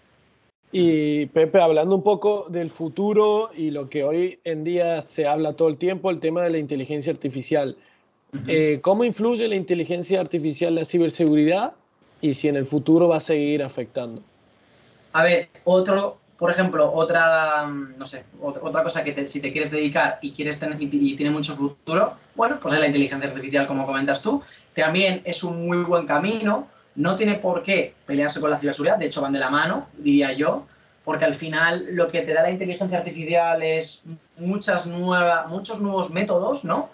B: y Pepe, hablando un poco del futuro y lo que hoy en día se habla todo el tiempo, el tema de la inteligencia artificial. Eh, ¿Cómo influye la inteligencia artificial en la ciberseguridad y si en el futuro va a seguir afectando?
A: A ver, otro, por ejemplo, otra, no sé, otra cosa que si te quieres dedicar y quieres tener y tiene mucho futuro, bueno, pues es la inteligencia artificial, como comentas tú. También es un muy buen camino. No tiene por qué pelearse con la ciberseguridad, de hecho van de la mano, diría yo, porque al final lo que te da la inteligencia artificial es muchas nuevas, muchos nuevos métodos, ¿no?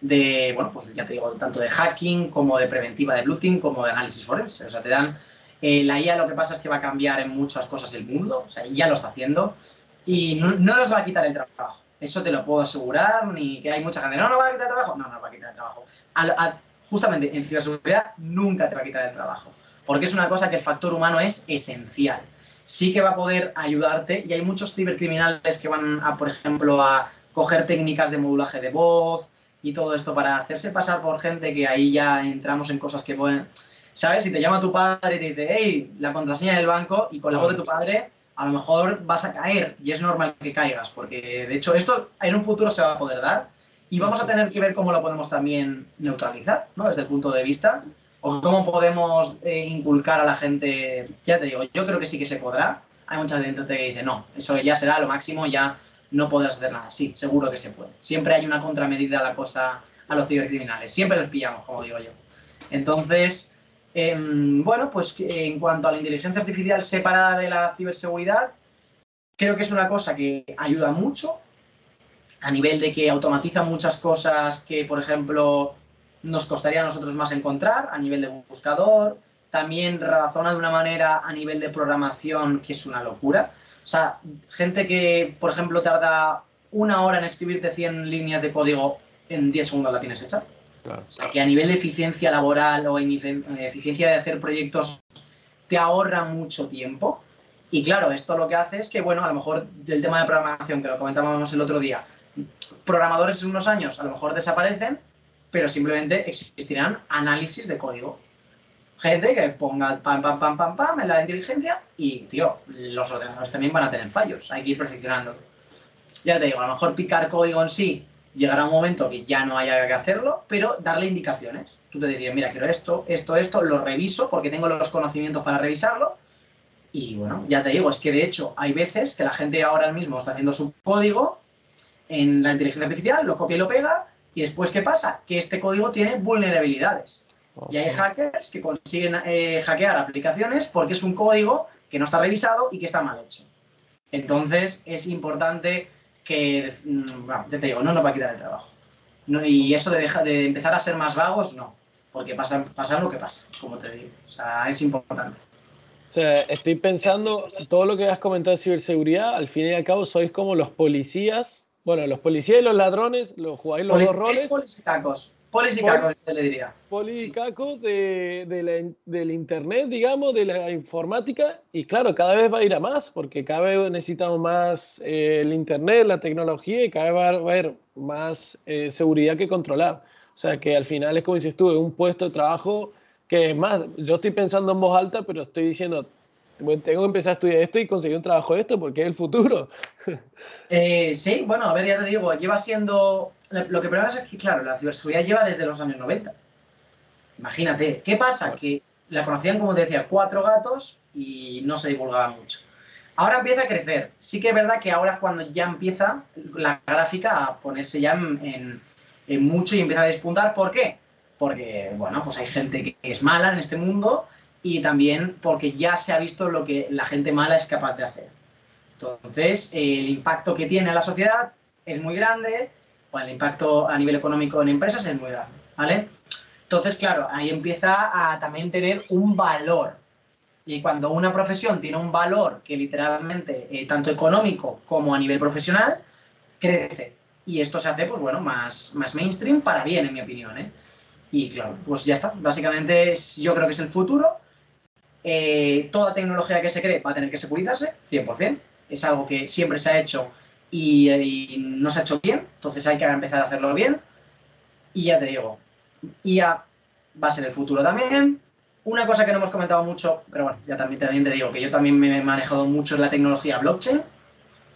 A: De, bueno, pues ya te digo, tanto de hacking como de preventiva de looting, como de análisis forense. O sea, te dan eh, la IA lo que pasa es que va a cambiar en muchas cosas el mundo, o sea, ya lo está haciendo, y no, nos va a quitar el trabajo. Eso te lo puedo asegurar, ni que hay mucha gente, no, no va a quitar el trabajo. No, no va a quitar el trabajo. justamente en ciberseguridad nunca te va a quitar el trabajo, porque es una cosa que el factor humano es esencial. Sí que va a poder ayudarte, y hay muchos cibercriminales que van a, por ejemplo, a coger técnicas de modulaje de voz y todo esto para hacerse pasar por gente que ahí ya entramos en cosas que pueden ¿sabes? Si te llama tu padre y te dice, hey, la contraseña del banco, y con la voz de tu padre, a lo mejor vas a caer y es normal que caigas, porque de hecho esto en un futuro se va a poder dar y vamos a tener que ver cómo lo podemos también neutralizar, ¿no? Desde el punto de vista, o cómo podemos eh, inculcar a la gente, ya te digo, yo creo que sí que se podrá. Hay mucha gente que dice, no, eso ya será lo máximo, ya no podrás hacer nada. Sí, seguro que se puede. Siempre hay una contramedida a la cosa a los cibercriminales, siempre los pillamos, como digo yo. Entonces, Em, bueno, pues en cuanto a la inteligencia artificial separada de la ciberseguridad, creo que es una cosa que ayuda mucho a nivel de que automatiza muchas cosas que, por ejemplo, nos costaría a nosotros más encontrar a nivel de buscador. También razona de una manera a nivel de programación que es una locura. O sea, gente que, por ejemplo, tarda una hora en escribirte 100 líneas de código, en 10 segundos la tienes hecha. O sea, que a nivel de eficiencia laboral o en eficiencia de hacer proyectos te ahorra mucho tiempo. Y claro, esto lo que hace es que, bueno, a lo mejor del tema de programación, que lo comentábamos el otro día, programadores en unos años a lo mejor desaparecen, pero simplemente existirán análisis de código. Gente que ponga pam, pam, pam, pam, pam en la inteligencia y, tío, los ordenadores también van a tener fallos. Hay que ir perfeccionando. Ya te digo, a lo mejor picar código en sí llegará un momento que ya no haya que hacerlo, pero darle indicaciones. Tú te dirías, mira, quiero esto, esto, esto, lo reviso porque tengo los conocimientos para revisarlo. Y bueno, ya te digo, es que de hecho hay veces que la gente ahora mismo está haciendo su código en la inteligencia artificial, lo copia y lo pega, y después, ¿qué pasa? Que este código tiene vulnerabilidades. Y hay hackers que consiguen eh, hackear aplicaciones porque es un código que no está revisado y que está mal hecho. Entonces, es importante que, mm, te digo, no nos va a quitar el trabajo. y eso de, dejar, de empezar a ser más vagos, no. Porque pasa, pasa lo que pasa, como te digo. O sea, es importante.
B: O sea, estoy pensando, todo lo que has comentado de ciberseguridad, al fin y al cabo sois como los policías, bueno, los policías y los ladrones, los jugáis los dos roles.
A: Policíacos. Policicacos, se le diría.
B: Policicacos de, del Internet, digamos, de la informática. Y claro, cada vez va a ir a más, porque cada vez necesitamos más eh, el Internet, la tecnología, y cada vez va a haber más eh, seguridad que controlar. O sea, que al final es como dices tú, es un puesto de trabajo que es más, yo estoy pensando en voz alta, pero estoy diciendo, tengo que empezar a estudiar esto y conseguir un trabajo de esto porque es el futuro.
A: Eh, sí, bueno, a ver, ya te digo, lleva siendo. Lo que problema es que, claro, la ciberseguridad lleva desde los años 90. Imagínate, ¿qué pasa? Que la conocían, como te decía, cuatro gatos y no se divulgaba mucho. Ahora empieza a crecer. Sí que es verdad que ahora es cuando ya empieza la gráfica a ponerse ya en, en mucho y empieza a despuntar. ¿Por qué? Porque, bueno, pues hay gente que es mala en este mundo y también porque ya se ha visto lo que la gente mala es capaz de hacer. Entonces, el impacto que tiene en la sociedad es muy grande, o el impacto a nivel económico en empresas es muy grande, ¿vale? Entonces, claro, ahí empieza a también tener un valor. Y cuando una profesión tiene un valor que literalmente, eh, tanto económico como a nivel profesional, crece. Y esto se hace, pues bueno, más, más mainstream para bien, en mi opinión, ¿eh? Y claro, pues ya está. Básicamente yo creo que es el futuro eh, toda tecnología que se cree va a tener que securizarse, 100%. Es algo que siempre se ha hecho y, no se ha hecho bien, entonces hay que empezar a hacerlo bien. Y ya te digo, IA va a ser el futuro también. Una cosa que no hemos comentado mucho, pero bueno, ya también, también te digo que yo también me he manejado mucho en la tecnología blockchain.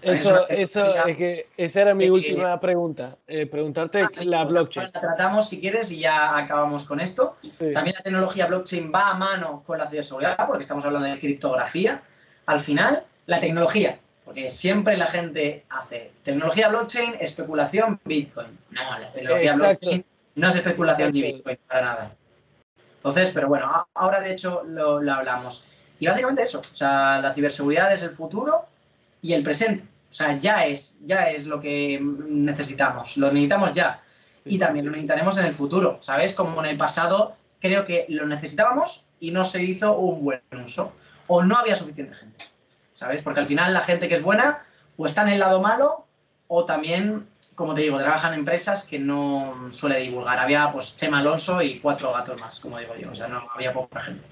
B: Eso, eso es que esa era mi última pregunta. Eh, preguntarte ah, la pues blockchain.
A: La tratamos si quieres y ya acabamos con esto. También la tecnología blockchain va a mano con la ciberseguridad porque estamos hablando de criptografía. al final, la tecnología. Porque siempre la gente hace tecnología blockchain, especulación, Bitcoin. No, la tecnología blockchain no es especulación ni Bitcoin, para nada. Entonces, pero bueno, ahora de hecho lo, hablamos. Y básicamente eso, o sea, la ciberseguridad es el futuro y el presente. O sea, ya es, ya es lo que necesitamos, lo necesitamos ya. Y también lo necesitaremos en el futuro, ¿sabes? Como en el pasado creo que lo necesitábamos y no se hizo un buen uso. O no había suficiente gente, ¿sabes? Porque al final la gente que es buena o está en el lado malo o también como te digo, trabajan en empresas que no suele divulgar. Había pues Chema Alonso y cuatro gatos más, como digo yo. O sea, no había poca gente.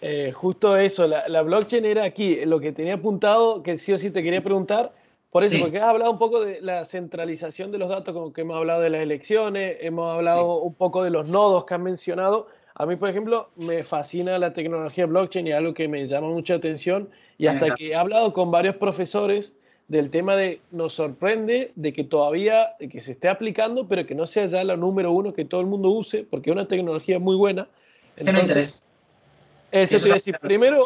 B: Eh, justo eso, la, blockchain era aquí, lo que tenía apuntado, que sí o sí te quería preguntar, por eso, porque has hablado un poco de la centralización de los datos, como que hemos hablado de las elecciones, hemos hablado un poco de los nodos que has mencionado. A mí, por ejemplo, me fascina la tecnología blockchain y algo que me llama mucha atención. Y hasta que he hablado con varios profesores, del tema de nos sorprende de que todavía que se esté aplicando, pero que no sea ya la número uno que todo el mundo use, porque es una tecnología muy buena.
A: que no interesa.
B: Eso te decir, primero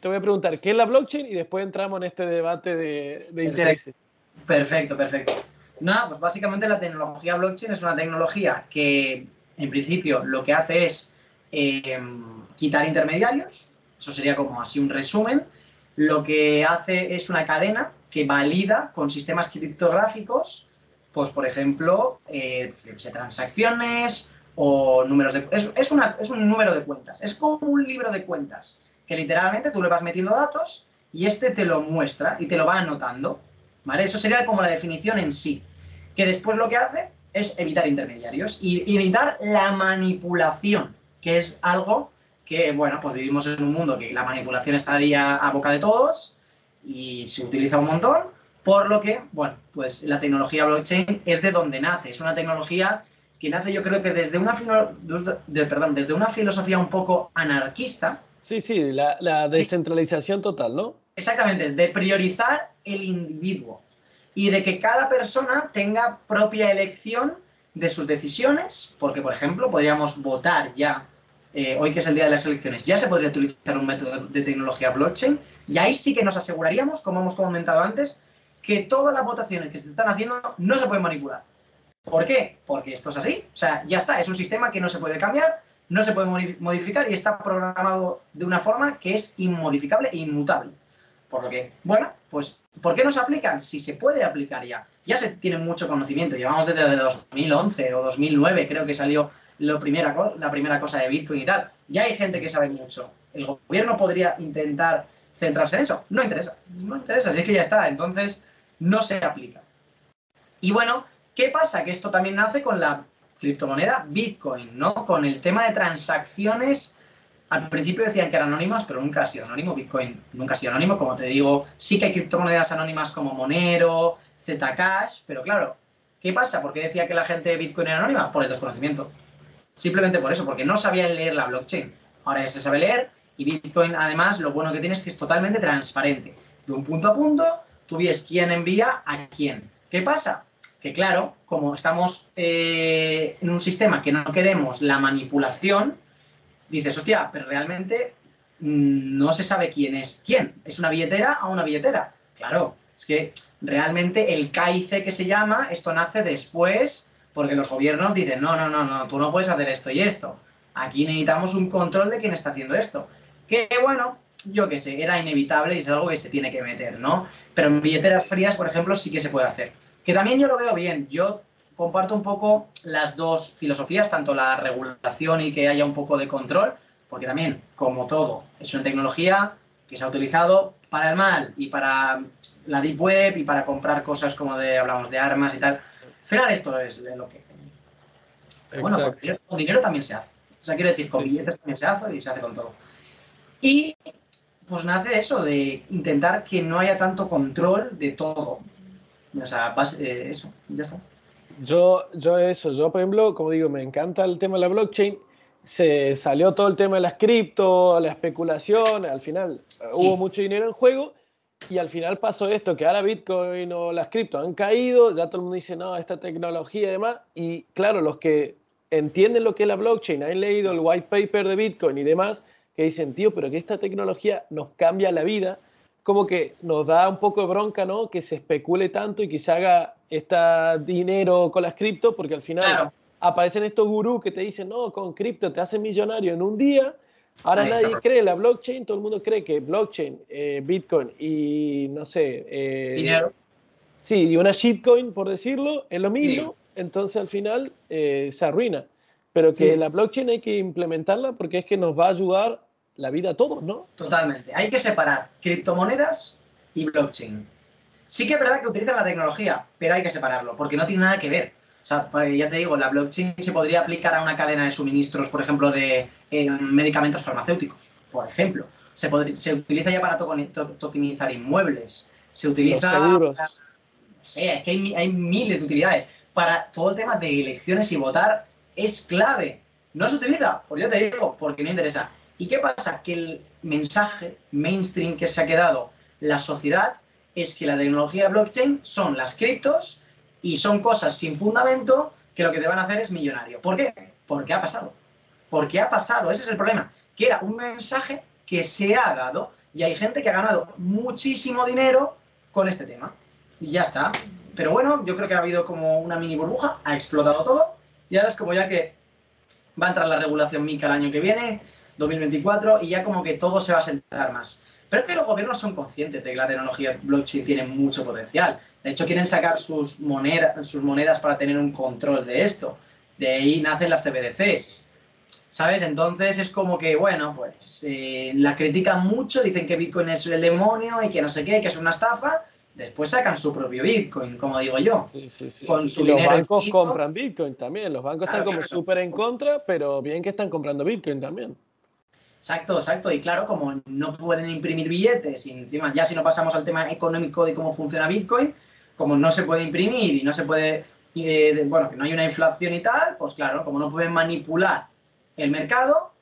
B: te voy a preguntar qué es la blockchain y después entramos en este debate de, de intereses.
A: Perfecto, perfecto. Nada, pues básicamente la tecnología blockchain es una tecnología que en principio lo que hace es eh, quitar intermediarios, eso sería como así un resumen, lo que hace es una cadena que valida con sistemas criptográficos, pues por ejemplo, eh, pues, transacciones o números de... Es, es, es un número de cuentas, es como un libro de cuentas, que literalmente tú le vas metiendo datos y este te lo muestra y te lo va anotando, ¿vale? Eso sería como la definición en sí, que después lo que hace es evitar intermediarios y evitar la manipulación, que es algo que, bueno, pues vivimos en un mundo que la manipulación estaría a boca de todos y se utiliza un montón, por lo que, bueno, pues la tecnología blockchain es de donde nace. Es una tecnología que nace yo creo que desde una, de, perdón, desde una filosofía un poco anarquista.
B: Sí, sí, la, descentralización total, ¿no?
A: Exactamente, de priorizar el individuo y de que cada persona tenga propia elección de sus decisiones, porque, por ejemplo, podríamos votar ya eh, hoy que es el día de las elecciones, ya se podría utilizar un método de tecnología blockchain y ahí sí que nos aseguraríamos, como hemos comentado antes, que todas las votaciones que se están haciendo no se pueden manipular. ¿Por qué? Porque esto es así. O sea, ya está, es un sistema que no se puede cambiar, no se puede modificar y está programado de una forma que es inmodificable e inmutable. Por lo que, bueno, pues, ¿por qué no se aplican? Si se puede aplicar ya. Ya se tiene mucho conocimiento. Llevamos desde 2011 o 2009, creo que salió lo primera, la primera cosa de Bitcoin y tal. Ya hay gente que sabe mucho. ¿El gobierno podría intentar centrarse en eso? No interesa, no interesa, es que ya está, entonces no se aplica. Y bueno, ¿qué pasa? Que esto también nace con la criptomoneda Bitcoin, ¿no? Con el tema de transacciones. Al principio decían que eran anónimas, pero nunca ha sido anónimo. Bitcoin nunca ha sido anónimo. Como te digo, sí que hay criptomonedas anónimas como Monero, Zcash, pero claro, ¿qué pasa? ¿Por qué decía que la gente de Bitcoin era anónima? Por el desconocimiento. Simplemente por eso, porque no sabían leer la blockchain. Ahora ya se sabe leer y Bitcoin, además, lo bueno que tiene es que es totalmente transparente. De un punto a punto, tú ves quién envía a quién. ¿Qué pasa? Claro, como estamos eh, en un sistema que no queremos la manipulación, dices, hostia, pero realmente mm, no se sabe quién es quién. ¿Es una billetera a una billetera? Claro, es que realmente el KIC que se llama, esto nace después porque los gobiernos dicen, no, no, no, no, tú no puedes hacer esto y esto. Aquí necesitamos un control de quién está haciendo esto. Que bueno, yo qué sé, era inevitable y es algo que se tiene que meter, ¿no? Pero en billeteras frías, por ejemplo, sí que se puede hacer. Que también yo lo veo bien. Yo comparto un poco las dos filosofías, tanto la regulación y que haya un poco de control, porque también, como todo, es una tecnología que se ha utilizado para el mal y para la deep web y para comprar cosas como de, hablamos de armas y tal. Al final esto es lo que... bueno, con dinero, también se hace. O sea, quiero decir, con billetes también se hace y se hace con todo. Y pues nace eso, de intentar que no haya tanto control de todo. O sea, eh, eso, ya está.
B: Yo, yo eso, yo por ejemplo, como digo, me encanta el tema de la blockchain. Se salió todo el tema de las cripto, la especulación, al final hubo mucho dinero en juego y al final pasó esto, que ahora Bitcoin o las cripto han caído, ya todo el mundo dice, no, esta tecnología y demás. Y claro, los que entienden lo que es la blockchain, han leído el white paper de Bitcoin y demás, que dicen, tío, pero que esta tecnología nos cambia la vida, como que nos da un poco de bronca, ¿no? Que se especule tanto y que se haga este dinero con las cripto, porque al final aparecen estos gurús que te dicen, no, con cripto te hacen millonario en un día. Ahora nadie cree la blockchain, todo el mundo cree que blockchain, eh, Bitcoin y no sé.
A: Eh, dinero.
B: Sí, y una shitcoin, por decirlo, es lo mismo. Entonces al final eh, se arruina. Pero que la blockchain hay que implementarla porque es que nos va a ayudar la vida a todos, ¿no?
A: Totalmente. Hay que separar criptomonedas y blockchain. Sí que es verdad que utilizan la tecnología, pero hay que separarlo, porque no tiene nada que ver. O sea, pues, ya te digo, la blockchain se podría aplicar a una cadena de suministros, por ejemplo, de eh, medicamentos farmacéuticos, por ejemplo. Se, se utiliza ya para tokenizar inmuebles. Se utiliza.
B: seguros.
A: no sé, es que hay, hay miles de utilidades. Para todo el tema de elecciones y votar es clave. No se utiliza, pues ya te digo, porque no interesa. ¿Y qué pasa? Que el mensaje mainstream que se ha quedado la sociedad es que la tecnología blockchain son las criptos y son cosas sin fundamento que lo que te van a hacer es millonario. ¿Por qué? Porque ha pasado. Porque ha pasado. Ese es el problema. Que era un mensaje que se ha dado y hay gente que ha ganado muchísimo dinero con este tema. Y ya está. Pero bueno, yo creo que ha habido como una mini burbuja, ha explotado todo y ahora es como ya que va a entrar la regulación MICA el año que viene, 2024, y ya como que todo se va a sentar más. Pero es que los gobiernos son conscientes de que la tecnología blockchain tiene mucho potencial. De hecho, quieren sacar sus, monedas, sus monedas para tener un control de esto. De ahí nacen las CBDCs. ¿Sabes? Entonces es como que, bueno, pues eh, la critican mucho, dicen que Bitcoin es el demonio y que no sé qué, que es una estafa, Después sacan su propio Bitcoin, como digo yo.
B: Sí, sí, sí. Con su y los bancos compran Bitcoin también. Los bancos están como súper en contra, pero bien que están comprando Bitcoin también.
A: Exacto, exacto. Y claro, como no pueden imprimir billetes, y encima ya si no pasamos al tema económico de cómo funciona Bitcoin, como no se puede imprimir y no se puede, eh, bueno, que no hay una inflación y tal, pues claro, como no pueden manipular el mercado,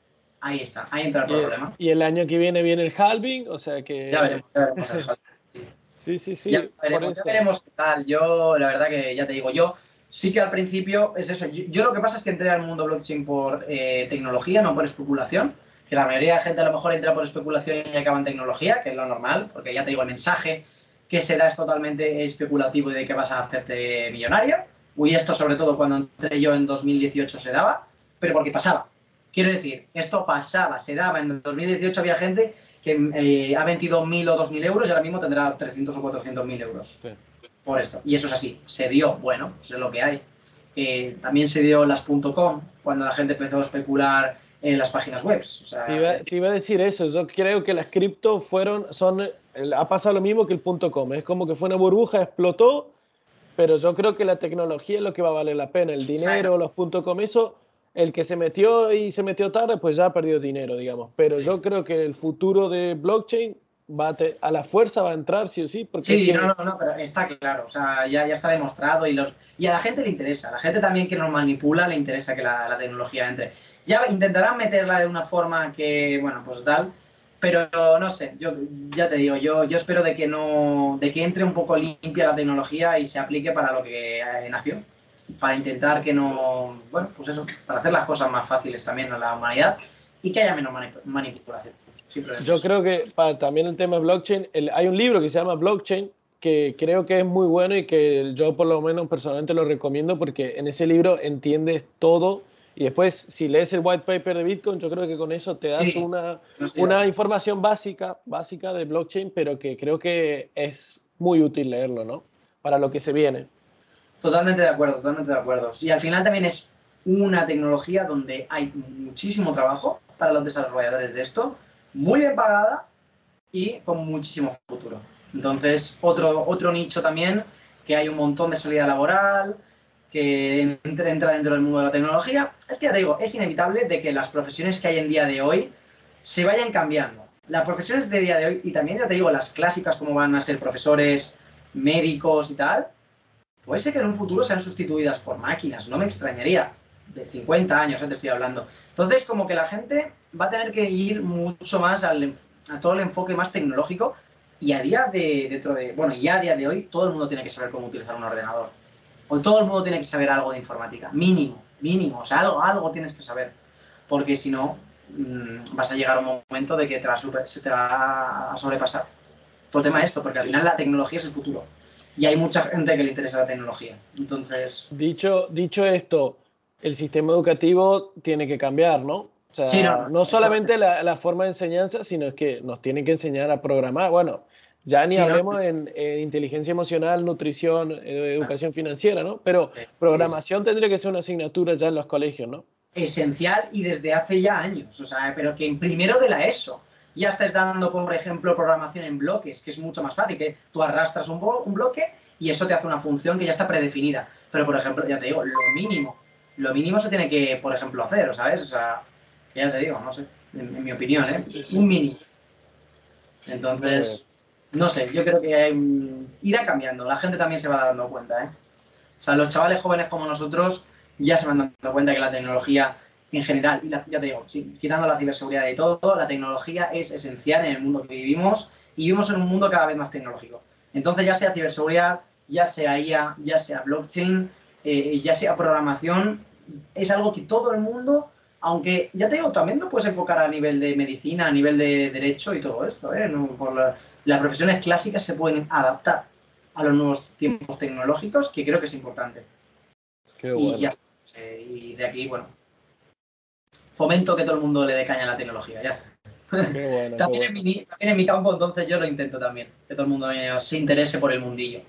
A: ahí está, ahí entra el problema.
B: Y el año que viene viene el halving, o sea que...
A: Ya veremos, ya veremos el halving.
B: Sí, sí, sí.
A: Ya veremos, qué tal. Yo, la verdad que ya te digo, yo sí que al principio es eso. Yo, lo que pasa es que entré al mundo blockchain por eh, tecnología, no por especulación. Que la mayoría de gente a lo mejor entra por especulación y acaba en tecnología, que es lo normal, porque ya te digo, el mensaje que se da es totalmente especulativo y de que vas a hacerte millonario. Uy, esto sobre todo cuando entré yo en 2018 se daba, pero porque pasaba. Quiero decir, esto pasaba, se daba. En 2018 había gente que eh, ha vendido 1.000 o 2.000 euros y ahora mismo tendrá 300 o 400.000 euros por esto. Y eso es así, se dio, bueno, pues es lo que hay. Eh, también se dio las .com cuando la gente empezó a especular en las páginas web.
B: te, iba, a decir eso, yo creo que las cripto fueron, son, ha pasado lo mismo que el .com, es como que fue una burbuja, explotó, pero yo creo que la tecnología es lo que va a valer la pena, el dinero, los .com, eso el que se metió y se metió tarde, pues ya ha perdido dinero, digamos. Pero yo creo que el futuro de blockchain va a, la fuerza va a entrar sí o sí.
A: Porque sí, no, no, no, pero está claro, o sea, ya, ya está demostrado y, los, y a la gente le interesa, a la gente también que nos manipula le interesa que la, tecnología entre. Ya intentarán meterla de una forma que, bueno, pues tal, pero no sé, yo ya te digo, yo, yo espero de que no, de que entre un poco limpia la tecnología y se aplique para lo que nació para intentar que no, bueno, pues eso, para hacer las cosas más fáciles también a la humanidad y que haya menos manipulación.
B: Yo creo que para también el tema de blockchain, hay un libro que se llama Blockchain que creo que es muy bueno y que yo por lo menos personalmente lo recomiendo porque en ese libro entiendes todo y después si lees el white paper de Bitcoin yo creo que con eso te das una, una información básica, básica de blockchain pero que creo que es muy útil leerlo, ¿no? Para lo que se viene.
A: Totalmente de acuerdo, totalmente de acuerdo. Y al final también es una tecnología donde hay muchísimo trabajo para los desarrolladores de esto, muy bien pagada y con muchísimo futuro. Entonces, otro, otro nicho también, que hay un montón de salida laboral, que entra, dentro del mundo de la tecnología. Es que ya te digo, es inevitable de que las profesiones que hay en día de hoy se vayan cambiando. Las profesiones de día de hoy, y también ya te digo, las clásicas como van a ser profesores, médicos y tal, puede ser que en un futuro sean sustituidas por máquinas, no me extrañaría. De 50 años, te estoy hablando. Entonces, como que la gente va a tener que ir mucho más al, a todo el enfoque más tecnológico y a día de, dentro de, bueno, ya a día de hoy, todo el mundo tiene que saber cómo utilizar un ordenador. O todo el mundo tiene que saber algo de informática, mínimo, mínimo, o sea, algo, algo tienes que saber. Porque si no, mm, vas a llegar a un momento de que te va se te va a sobrepasar todo el tema de esto, porque al final la tecnología es el futuro. Y hay mucha gente que le interesa la tecnología. Entonces.
B: Dicho, dicho esto, el sistema educativo tiene que cambiar, ¿no? O sea, no, solamente la, forma de enseñanza, sino es que nos tienen que enseñar a programar. Bueno, ya ni hablemos en, inteligencia emocional, nutrición, educación financiera, ¿no? Pero programación tendría que ser una asignatura ya en los colegios, ¿no?
A: Esencial y desde hace ya años, o sea, pero que en primero de la ESO ya estés dando, por ejemplo, programación en bloques, que es mucho más fácil, que tú arrastras un, un bloque y eso te hace una función que ya está predefinida. Pero, por ejemplo, ya te digo, lo mínimo, lo mínimo se tiene que, por ejemplo, hacer, ¿sabes? O sea, ya te digo, no sé, en, mi opinión, ¿eh? Un mínimo. Entonces, no sé, yo creo que irá cambiando, la gente también se va dando cuenta, ¿eh? O sea, los chavales jóvenes como nosotros ya se van dando cuenta que la tecnología en general, y ya te digo, quitando la ciberseguridad y todo, la tecnología es esencial en el mundo que vivimos y vivimos en un mundo cada vez más tecnológico. Entonces, ya sea ciberseguridad, ya sea IA, ya sea blockchain, eh, ya sea programación, es algo que todo el mundo, aunque ya te digo, también lo puedes enfocar a nivel de medicina, a nivel de derecho y todo esto, ¿eh? por las profesiones clásicas se pueden adaptar a los nuevos tiempos tecnológicos, que creo que es importante. y, ya, y de aquí, bueno, fomento que todo el mundo le dé caña a la tecnología, ya está. (laughs) también, En mi, también, En mi, campo, entonces yo lo intento también, que todo el mundo se interese por el mundillo.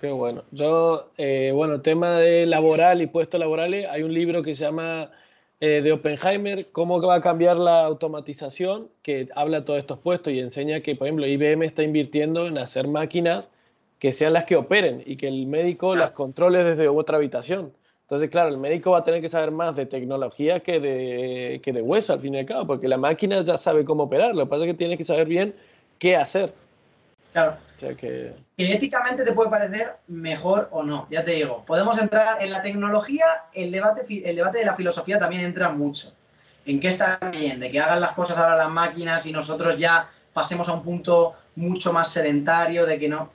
B: Qué bueno. Yo, eh, bueno, tema de laboral y puestos laborales, hay un libro que se llama eh, de Oppenheimer, cómo va a cambiar la automatización, que habla todos estos puestos y enseña que, por ejemplo, IBM está invirtiendo en hacer máquinas que sean las que operen y que el médico las controle desde otra habitación. Entonces, claro, el médico va a tener que saber más de tecnología que de, que de hueso, al fin y al cabo, porque la máquina ya sabe cómo operar. Lo que pasa es que tiene que saber bien qué hacer.
A: Claro. que... éticamente te puede parecer mejor o no, ya te digo. Podemos entrar en la tecnología, el debate, el debate de la filosofía también entra mucho. ¿En qué está bien? De que hagan las cosas ahora las máquinas y nosotros ya pasemos a un punto mucho más sedentario, de que no.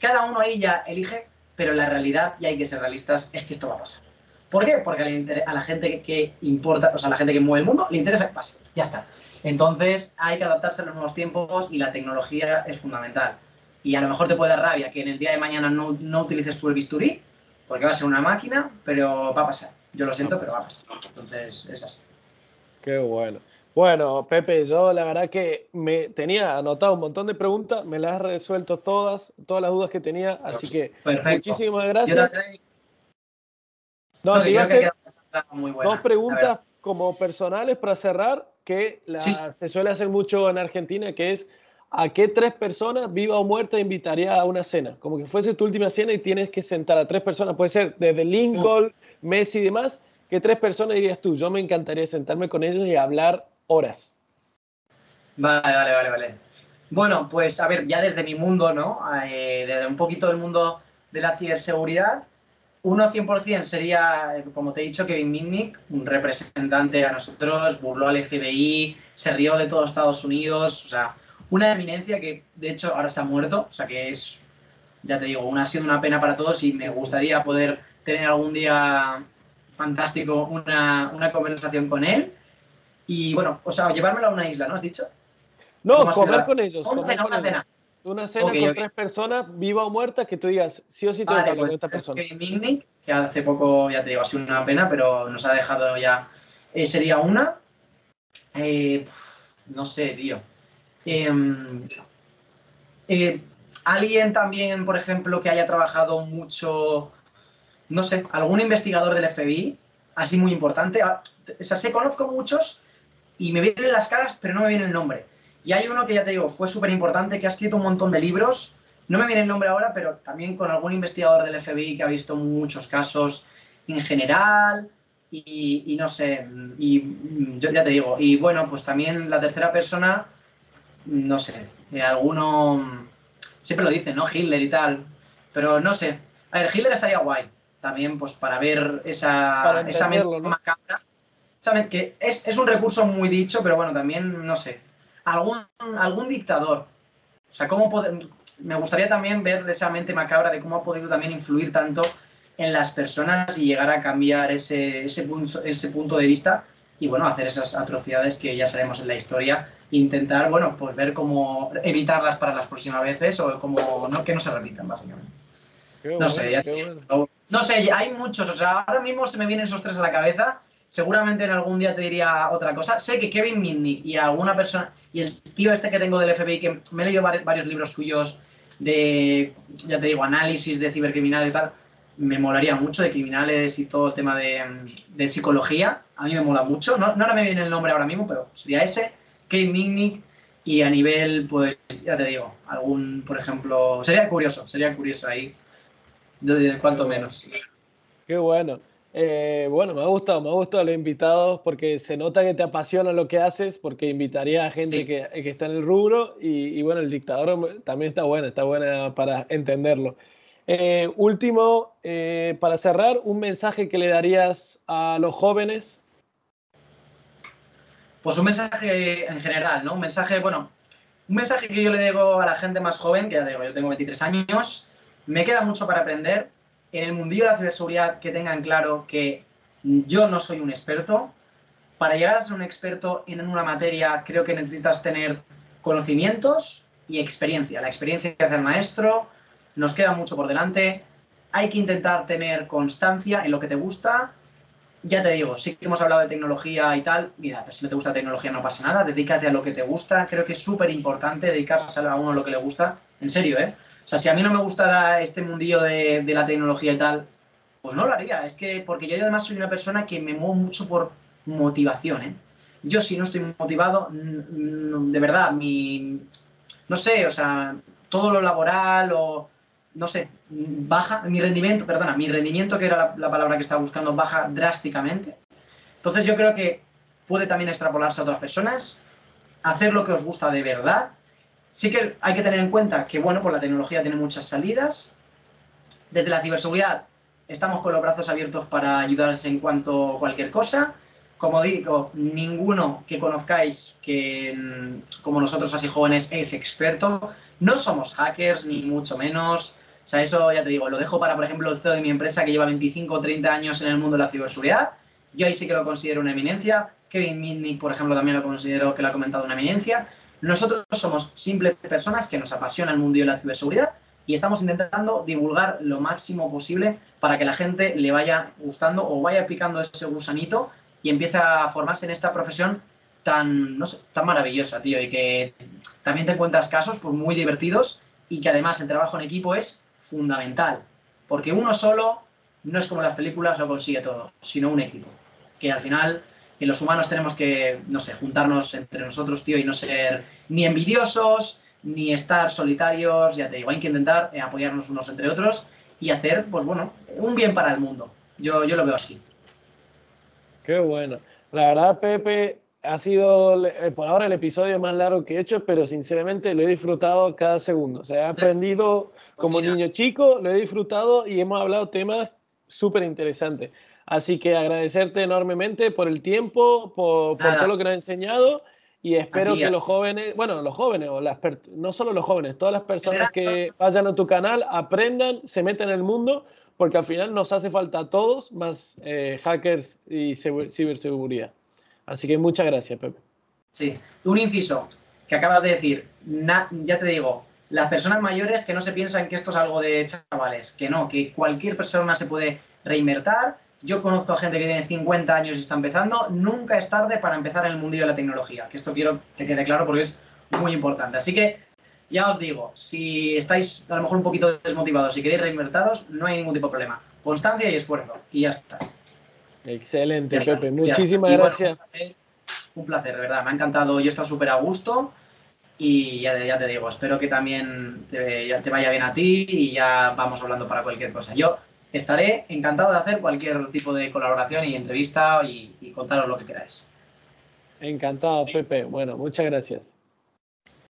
A: Cada uno ahí ya elige, pero la realidad, y hay que ser realistas, es que esto va a pasar. ¿Por qué? Porque a la gente que importa, o sea, a la gente que mueve el mundo, le interesa que pase. Ya está. Entonces hay que adaptarse a los nuevos tiempos y la tecnología es fundamental. Y a lo mejor te puede dar rabia que en el día de mañana no, no utilices tú el bisturí, porque va a ser una máquina, pero va a pasar. Yo lo siento, pero va a pasar. Entonces es así.
B: Qué bueno. Bueno, Pepe, yo la verdad que me tenía anotado un montón de preguntas, me las has resuelto todas, todas las dudas que tenía, así que muchísimas gracias. No, dos preguntas como personales para cerrar, que se suele hacer mucho en Argentina, que es ¿a qué tres personas, viva o muerta, invitaría a una cena? Como que fuese tu última cena y tienes que sentar a tres personas, puede ser desde Lincoln, Messi y demás, ¿qué tres personas dirías tú? Yo me encantaría sentarme con ellos y hablar horas.
A: Vale, vale, vale, vale. Bueno, pues a ver, ya desde mi mundo, ¿no? Eh, desde un poquito del mundo de la ciberseguridad, uno 100% sería, como te he dicho, Kevin Mitnick, un representante a nosotros, burló al FBI, se rió de todo Estados Unidos, o sea, una eminencia que de hecho ahora está muerto, o sea que es, ya te digo, una, ha sido una pena para todos y me gustaría poder tener algún día fantástico una, una conversación con él. Y bueno, o sea, llevármelo a una isla, ¿no has dicho?
B: No, comer con ellos. Una cena, una cena. Una cena con tres personas, viva o muerta, que tú digas, sí o sí tengo que hablar con esta persona.
A: Que hace poco, ya te digo, ha sido una pena, pero nos ha dejado ya. Eh, sería una. Eh, no sé, tío. Em, eh, alguien también, por ejemplo, que haya trabajado mucho, no sé, algún investigador del FBI, así muy importante. Ah, o sea, sé, conozco muchos y me vienen las caras, pero no me viene el nombre. Y hay uno que ya te digo, fue súper importante, que ha escrito un montón de libros. No me viene el nombre ahora, pero también con algún investigador del FBI que ha visto muchos casos en general. Y, no sé, y yo ya te digo, y bueno, pues también la tercera persona, no sé, eh, alguno, siempre lo dicen, ¿no? Hitler y tal, pero no sé. A ver, Hitler estaría guay, también pues para ver esa, esa mente macabra. Que es, es un recurso muy dicho, pero bueno, también, no sé, algún, algún dictador. O sea, cómo me gustaría también ver esa mente macabra de cómo ha podido también influir tanto en las personas y llegar a cambiar ese, ese, punto, ese punto de vista y bueno, hacer esas atrocidades que ya sabemos en la historia e intentar, bueno, pues ver cómo evitarlas para las próximas veces o como no, que no se repitan, básicamente. no sé, ya, no sé, hay muchos, o sea, ahora mismo se me vienen esos tres a la cabeza. Seguramente en algún día te diría otra cosa. Sé que Kevin Mitnick y alguna persona, y el tío este que tengo del FBI, que me he leído varios libros suyos de, ya te digo, análisis de cibercriminales y tal, me molaría mucho de criminales y todo el tema de, psicología. A mí me mola mucho. No, no ahora me viene el nombre ahora mismo, pero sería ese, Kate Mitnick. Y a nivel, pues, ya te digo, algún, por ejemplo, sería curioso, sería curioso ahí. Yo diré cuanto menos.
B: Qué bueno. Eh, bueno, me ha gustado, me ha gustado los invitados porque se nota que te apasiona lo que haces, porque invitaría a gente que, que, está en el rubro y, y, bueno, el dictador también está bueno, está buena para entenderlo. Eh, último, eh, para cerrar, un mensaje que le darías a los jóvenes.
A: Pues un mensaje en general, ¿no? Un mensaje, bueno, un mensaje que yo le digo a la gente más joven, que ya digo, yo tengo 23 años, me queda mucho para aprender. En el mundillo de la ciberseguridad, que tengan claro que yo no soy un experto. Para llegar a ser un experto en una materia, creo que necesitas tener conocimientos y experiencia. La experiencia que hace el maestro, nos queda mucho por delante. Hay que intentar tener constancia en lo que te gusta. Ya te digo, sí que hemos hablado de tecnología y tal. Mira, pues si no te gusta tecnología no pasa nada. Dedícate a lo que te gusta. Creo que es súper importante dedicarse a uno lo que le gusta. En serio, ¿eh? O sea, si a mí no me gustara este mundillo de, la tecnología y tal, pues no lo haría. Es que, porque yo además soy una persona que me muevo mucho por motivación, ¿eh? Yo si no estoy motivado, de verdad, mi, no sé, o sea, todo lo laboral o no sé, baja, mi rendimiento, perdona, mi rendimiento, que era la, palabra que estaba buscando, baja drásticamente. Entonces yo creo que puede también extrapolarse a otras personas, hacer lo que os gusta de verdad. Sí que hay que tener en cuenta que, bueno, pues la tecnología tiene muchas salidas. Desde la ciberseguridad estamos con los brazos abiertos para ayudarse en cuanto a cualquier cosa. Como digo, ninguno que conozcáis que, mm, como nosotros así jóvenes, es experto. No somos hackers, ni mucho menos. O sea, eso ya te digo, lo dejo para, por ejemplo, el CEO de mi empresa que lleva 25 o 30 años en el mundo de la ciberseguridad. Yo ahí sí que lo considero una eminencia. Kevin Mitnick, por ejemplo, también lo considero que lo ha comentado una eminencia. Nosotros somos simples personas que nos apasiona el mundo de la ciberseguridad y estamos intentando divulgar lo máximo posible para que la gente le vaya gustando o vaya picando ese gusanito y empiece a formarse en esta profesión tan, tan maravillosa, tío, y que también te encuentras casos pues, muy divertidos y que además el trabajo en equipo es fundamental, porque uno solo no es como las películas lo consigue todo, sino un equipo, que al final que los humanos tenemos que, no sé, juntarnos entre nosotros, tío, y no ser ni envidiosos, ni estar solitarios, ya te digo, hay que intentar eh, apoyarnos unos entre otros y hacer, pues bueno, un bien para el mundo. Yo, yo lo veo así.
B: Qué bueno. La verdad, Pepe, ha sido eh, por ahora el episodio más largo que he hecho, pero sinceramente lo he disfrutado cada segundo. O sea, he aprendido como niño chico, lo he disfrutado y hemos hablado temas súper interesantes. Así que agradecerte enormemente por el tiempo, por, todo lo que nos has enseñado y espero que los jóvenes, bueno, los jóvenes, o las no solo los jóvenes, todas las personas que vayan a tu canal aprendan, se metan en el mundo, porque al final nos hace falta a todos más eh, hackers y ciberseguridad. Así que muchas gracias, Pepe.
A: Sí, un inciso que acabas de decir, ya te digo, las personas mayores que no se piensan que esto es algo de chavales, que no, que cualquier persona se puede reinvertir. Yo conozco a gente que tiene 50 años y está empezando. Nunca es tarde para empezar en el mundillo de la tecnología, que esto quiero que quede claro porque es muy importante. Así que ya os digo, si estáis a lo mejor un poquito desmotivados y queréis reinvertaros, no hay ningún tipo de problema. Constancia y esfuerzo y ya está.
B: Excelente, Pepe. Muchísimas gracias.
A: un placer, de verdad. Me ha encantado. Yo estoy súper a gusto. Y ya, ya, te digo, espero que también te, ya te vaya bien a ti y ya vamos hablando para cualquier cosa. Yo estaré encantado de hacer cualquier tipo de colaboración y entrevista y, y contaros lo que queráis.
B: Encantado, Pepe. Bueno, muchas gracias.